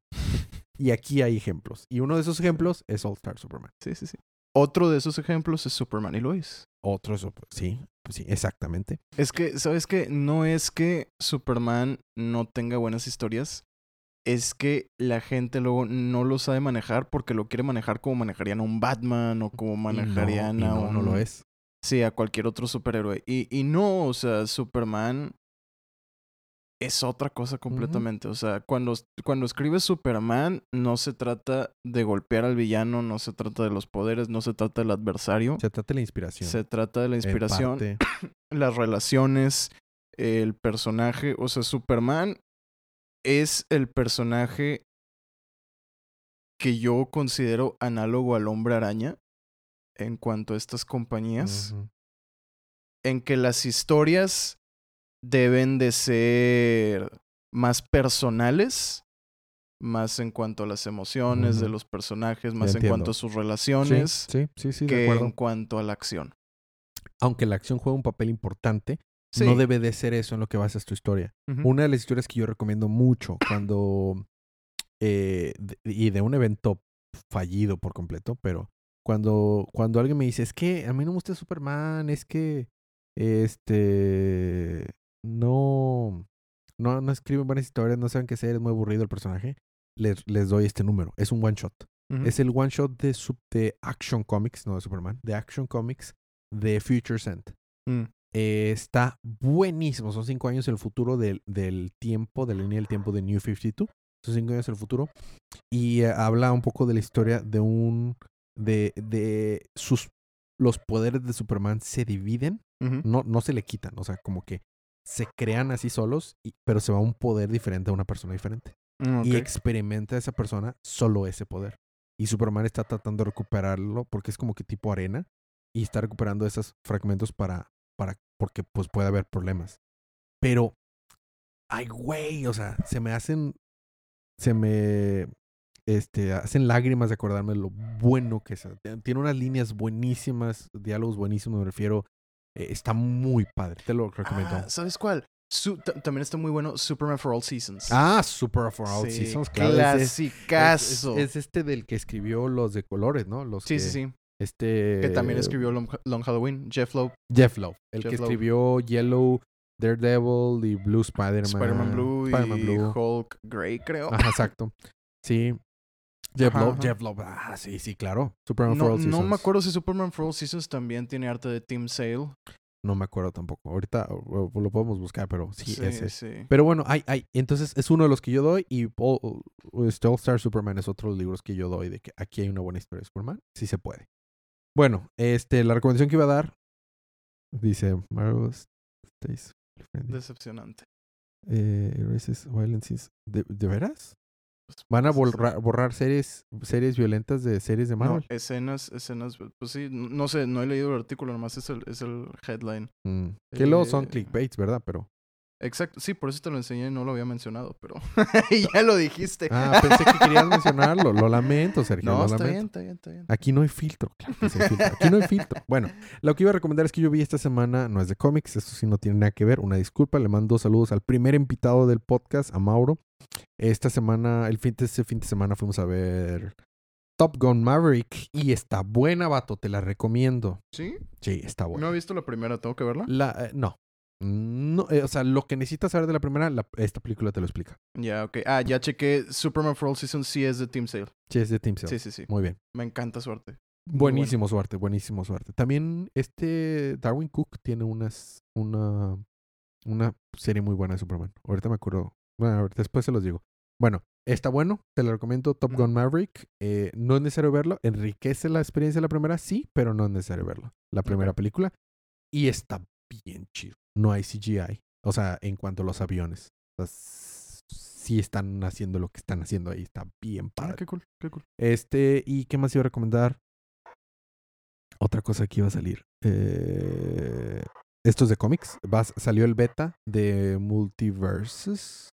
y aquí hay ejemplos. Y uno de esos ejemplos es All Star Superman. Sí, sí, sí. Otro de esos ejemplos es Superman y Lois. Otro, sí, pues sí, exactamente. Es que, ¿sabes qué? No es que Superman no tenga buenas historias. Es que la gente luego no lo sabe manejar porque lo quiere manejar como manejarían a un Batman o como no, manejarían a no, un... no lo es. Sí, a cualquier otro superhéroe. Y, y no, o sea, Superman es otra cosa completamente. O sea, cuando, cuando escribes Superman, no se trata de golpear al villano, no se trata de los poderes, no se trata del adversario. Se trata de la inspiración. Se trata de la inspiración, las relaciones, el personaje. O sea, Superman es el personaje que yo considero análogo al hombre araña en cuanto a estas compañías en que las historias deben de ser más personales, más en cuanto a las emociones de los personajes, más en cuanto a sus relaciones, sí, sí, sí, que en cuanto a la acción. Aunque la acción juega un papel importante, no debe de ser eso en lo que basas tu historia. Una de las historias que yo recomiendo mucho cuando... eh, y de un evento fallido por completo, pero cuando, cuando alguien me dice, es que a mí no me gusta Superman, es que este no, no, no escriben buenas historias, no saben qué hacer, es muy aburrido el personaje, les, les doy este número. Es un one shot. Es el one shot de, sub- de Action Comics, no de Superman, de Action Comics de Future Scent. Mm. Eh, está buenísimo. Son cinco años en el futuro del, del tiempo, de la línea del tiempo de New 52. Son cinco años en el futuro. Y eh, habla un poco de la historia de un. de, de sus. Los poderes de Superman se dividen, no, no se le quitan. O sea, como que se crean así solos, y- pero se va un poder diferente a una persona diferente. Mm, Y experimenta esa persona solo ese poder. Y Superman está tratando de recuperarlo porque es como que tipo arena. Y está recuperando esos fragmentos para. para porque pues puede haber problemas. Pero. Ay, güey. O sea, se me hacen. Se me. Este, hacen lágrimas de acordarme de lo bueno que es. Tiene unas líneas buenísimas, diálogos buenísimos, me refiero. Eh, está muy padre, te lo recomiendo. Ah, ¿Sabes cuál? Su- también está muy bueno Superman for All Seasons. Ah, Super for All Sí, Seasons, claro. ese es- es- clasicazo. Es, es este del que escribió los de colores, ¿no? Los sí, que, sí, sí. Este. Que también escribió Long, Long Halloween, Jeff Loeb, Jeff Love. El Jeff que escribió Yellow, Daredevil y Blue Spider-Man. Spider-Man Blue Spider-Man y Blue. Hulk Grey, creo. Ajá, exacto. Sí. Jeff Ajá, Love, ajá. Jeff Love. Ah, sí, sí, claro. Superman for No, All no Seasons. me acuerdo si Superman for All Seasons también tiene arte de Tim Sale. No me acuerdo tampoco. Ahorita o- o lo podemos buscar, pero sí, ese. sí. Pero bueno, hay, hay. Entonces es uno de los que yo doy y All, este All Star Superman es otro de los libros que yo doy de que aquí hay una buena historia de Superman. Sí se puede. Bueno, este, la recomendación que iba a dar dice Marvelous. Decepcionante. Eh, erases violences. ¿De, ¿De veras? Pues, ¿Van a pues, borrar, borrar series, series violentas de series de No, Marvel? escenas, escenas, pues sí, n- no sé, no he leído el artículo, nomás es el, es el headline. Mm. Que luego son eh, clickbaits, ¿verdad? Pero Exacto, sí, por eso te lo enseñé, no lo había mencionado, pero ya lo dijiste. Ah, pensé que querías mencionarlo. Lo lamento, Sergio. no, lo está lamento. bien, está bien, está bien. Aquí no hay filtro. Claro que sí hay filtro. Aquí no hay filtro. Bueno, lo que iba a recomendar es que yo vi esta semana, no es de cómics, esto sí no tiene nada que ver. Una disculpa, le mando saludos al primer invitado del podcast, a Mauro. Esta semana, el fin de ese fin de semana fuimos a ver Top Gun Maverick y está buena, vato, te la recomiendo. ¿Sí? Sí, está buena. No he visto la primera, ¿tengo que verla? La, eh, no. No, eh, o sea, lo que necesitas saber de la primera, la- esta película te lo explica. Ya, ok. Ah, ya chequé. Superman for All Season sí es de Team Sale. Sí, es de Team Sale. Sí, sí, sí. Muy bien. Me encanta su arte. Buenísimo suerte, buenísimo suerte. También este Darwin Cook tiene unas, una, una serie muy buena de Superman. Ahorita me acuerdo. Bueno, a ver, después se los digo. Bueno, está bueno, te lo recomiendo. Top Gun Maverick. Eh, no es necesario verlo. Enriquece la experiencia de la primera, sí, pero no es necesario verlo. La primera película. Y está bien chido. No hay CGI. O sea, en cuanto a los aviones. O sea, sí están haciendo lo que están haciendo ahí. Está bien Ah, padre. qué cool, qué cool. Este, ¿y qué más iba a recomendar? Otra cosa que iba a salir. Eh, esto es de cómics. Vas- salió el beta de Multiverses.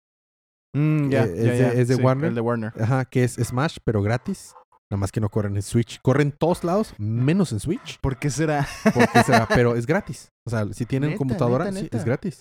Mm, ya, Eh, es de- ya. es de Sí, Warner. El de Warner. Ajá, que es Smash, pero gratis. Nada más que no corren en Switch. Corren en todos lados, menos en Switch. ¿Por qué será? Porque será, pero es gratis. O sea, si tienen Neta, computadora, neta, sí, neta. es gratis.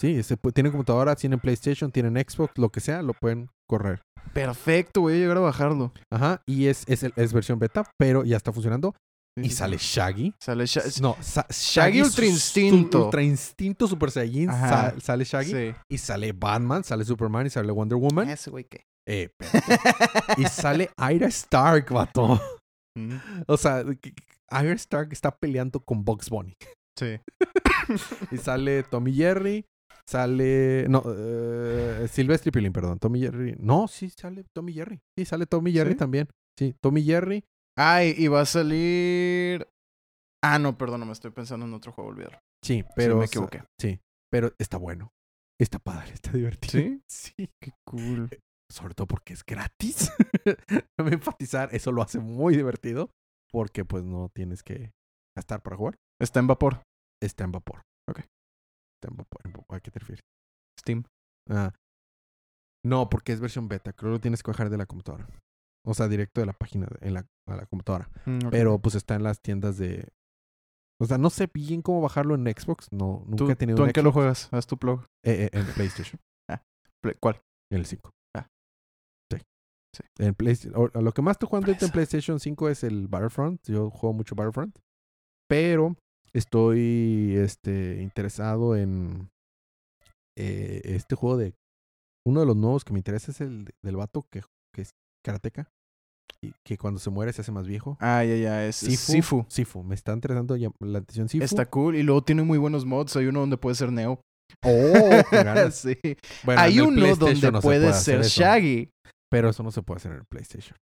Sí, se tienen computadora, tienen PlayStation, tienen Xbox, lo que sea, lo pueden correr. Perfecto, voy a llegar a bajarlo. Ajá, y es, es, es versión beta, pero ya está funcionando. Y sale. Shaggy. Sale Sha- No, sa- Shaggy Ultra Instinto. Ultra Instinto Super Saiyajin. Ajá. sa- sale Shaggy. Sí. Y sale Batman, sale Superman y sale Wonder Woman. Ese güey qué. Eh, y sale Ira Stark, vato. Mm, O sea, Ira Stark está peleando con Bugs Bunny. Sí. Y sale Tommy Jerry. Sale. No, eh, Silvestre Pilín, perdón. Tommy Jerry. No, sí, sale Tommy Jerry. Sí, sale Tommy Jerry ¿Sí? también. Sí, Tommy Jerry. Ay, y va a salir. Ah, no, perdón, me estoy pensando en otro juego, olvídalo. Sí, pero. me equivoqué. Sí, pero está bueno. Está padre, está divertido. ¿Sí? Sí. Qué cool. sobre todo porque es gratis. Me enfatizar, eso lo hace muy divertido porque pues no tienes que gastar para jugar. Está en vapor. Está en vapor. Ok. Está en vapor. en vapor. ¿A qué te refieres? Steam. Ah. No, porque es versión beta. Creo que lo tienes que bajar de la computadora. O sea, directo de la página de- en la, a la computadora. Mm. Pero pues está en las tiendas de... O sea, no sé bien cómo bajarlo en Xbox. No, nunca ¿Tú, he tenido ¿tú en qué lo juegas? Haz tu plug. Eh, eh, en PlayStation. Play- ¿Cuál? En el 5. Ah. Sí. Sí. En PlayStation, lo que más estoy jugando ahorita en. PlayStation 5 es el Battlefront. Yo juego mucho Battlefront. Pero estoy este, interesado en eh, este juego de... Uno de los nuevos que me interesa es el de- del vato que, que es karateca. Que cuando se muere se hace más viejo. Ah, ya, ya. Es Sifu. Sifu. Me está interesando la atención Sifu. Está cool. Y luego tiene muy buenos mods. Hay uno donde puede ser Neo. Oh, sí. Bueno, Hay uno donde no puede ser. Shaggy. Pero eso no se puede hacer en el PlayStation.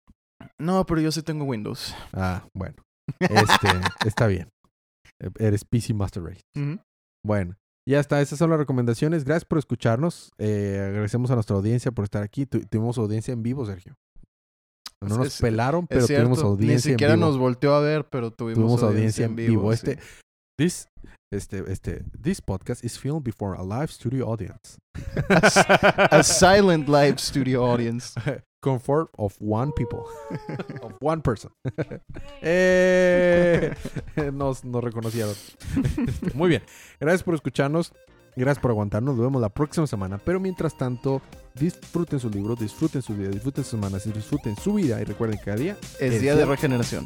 No, pero yo sí tengo Windows. Ah, bueno. Este, está bien. E- Eres PC Master Race. Bueno, ya está. Esas son las recomendaciones. Gracias por escucharnos. Eh, agradecemos a nuestra audiencia por estar aquí. Tu- tuvimos audiencia en vivo, Sergio. No nos es- pelaron, pero tuvimos audiencia Ni siquiera en vivo. nos volteó a ver, pero tuvimos, tuvimos audiencia en vivo. Este, this, este, este, this podcast is filmed before a live studio audience. A silent live studio audience. Comfort of one people. of one person. Eh, nos, nos reconocieron. Muy bien. Gracias por escucharnos. Gracias por aguantarnos. Nos vemos la próxima semana. Pero mientras tanto, disfruten su libro, disfruten su vida, disfruten sus semanas y disfruten su vida. Y recuerden que cada día Es Es día de regeneración.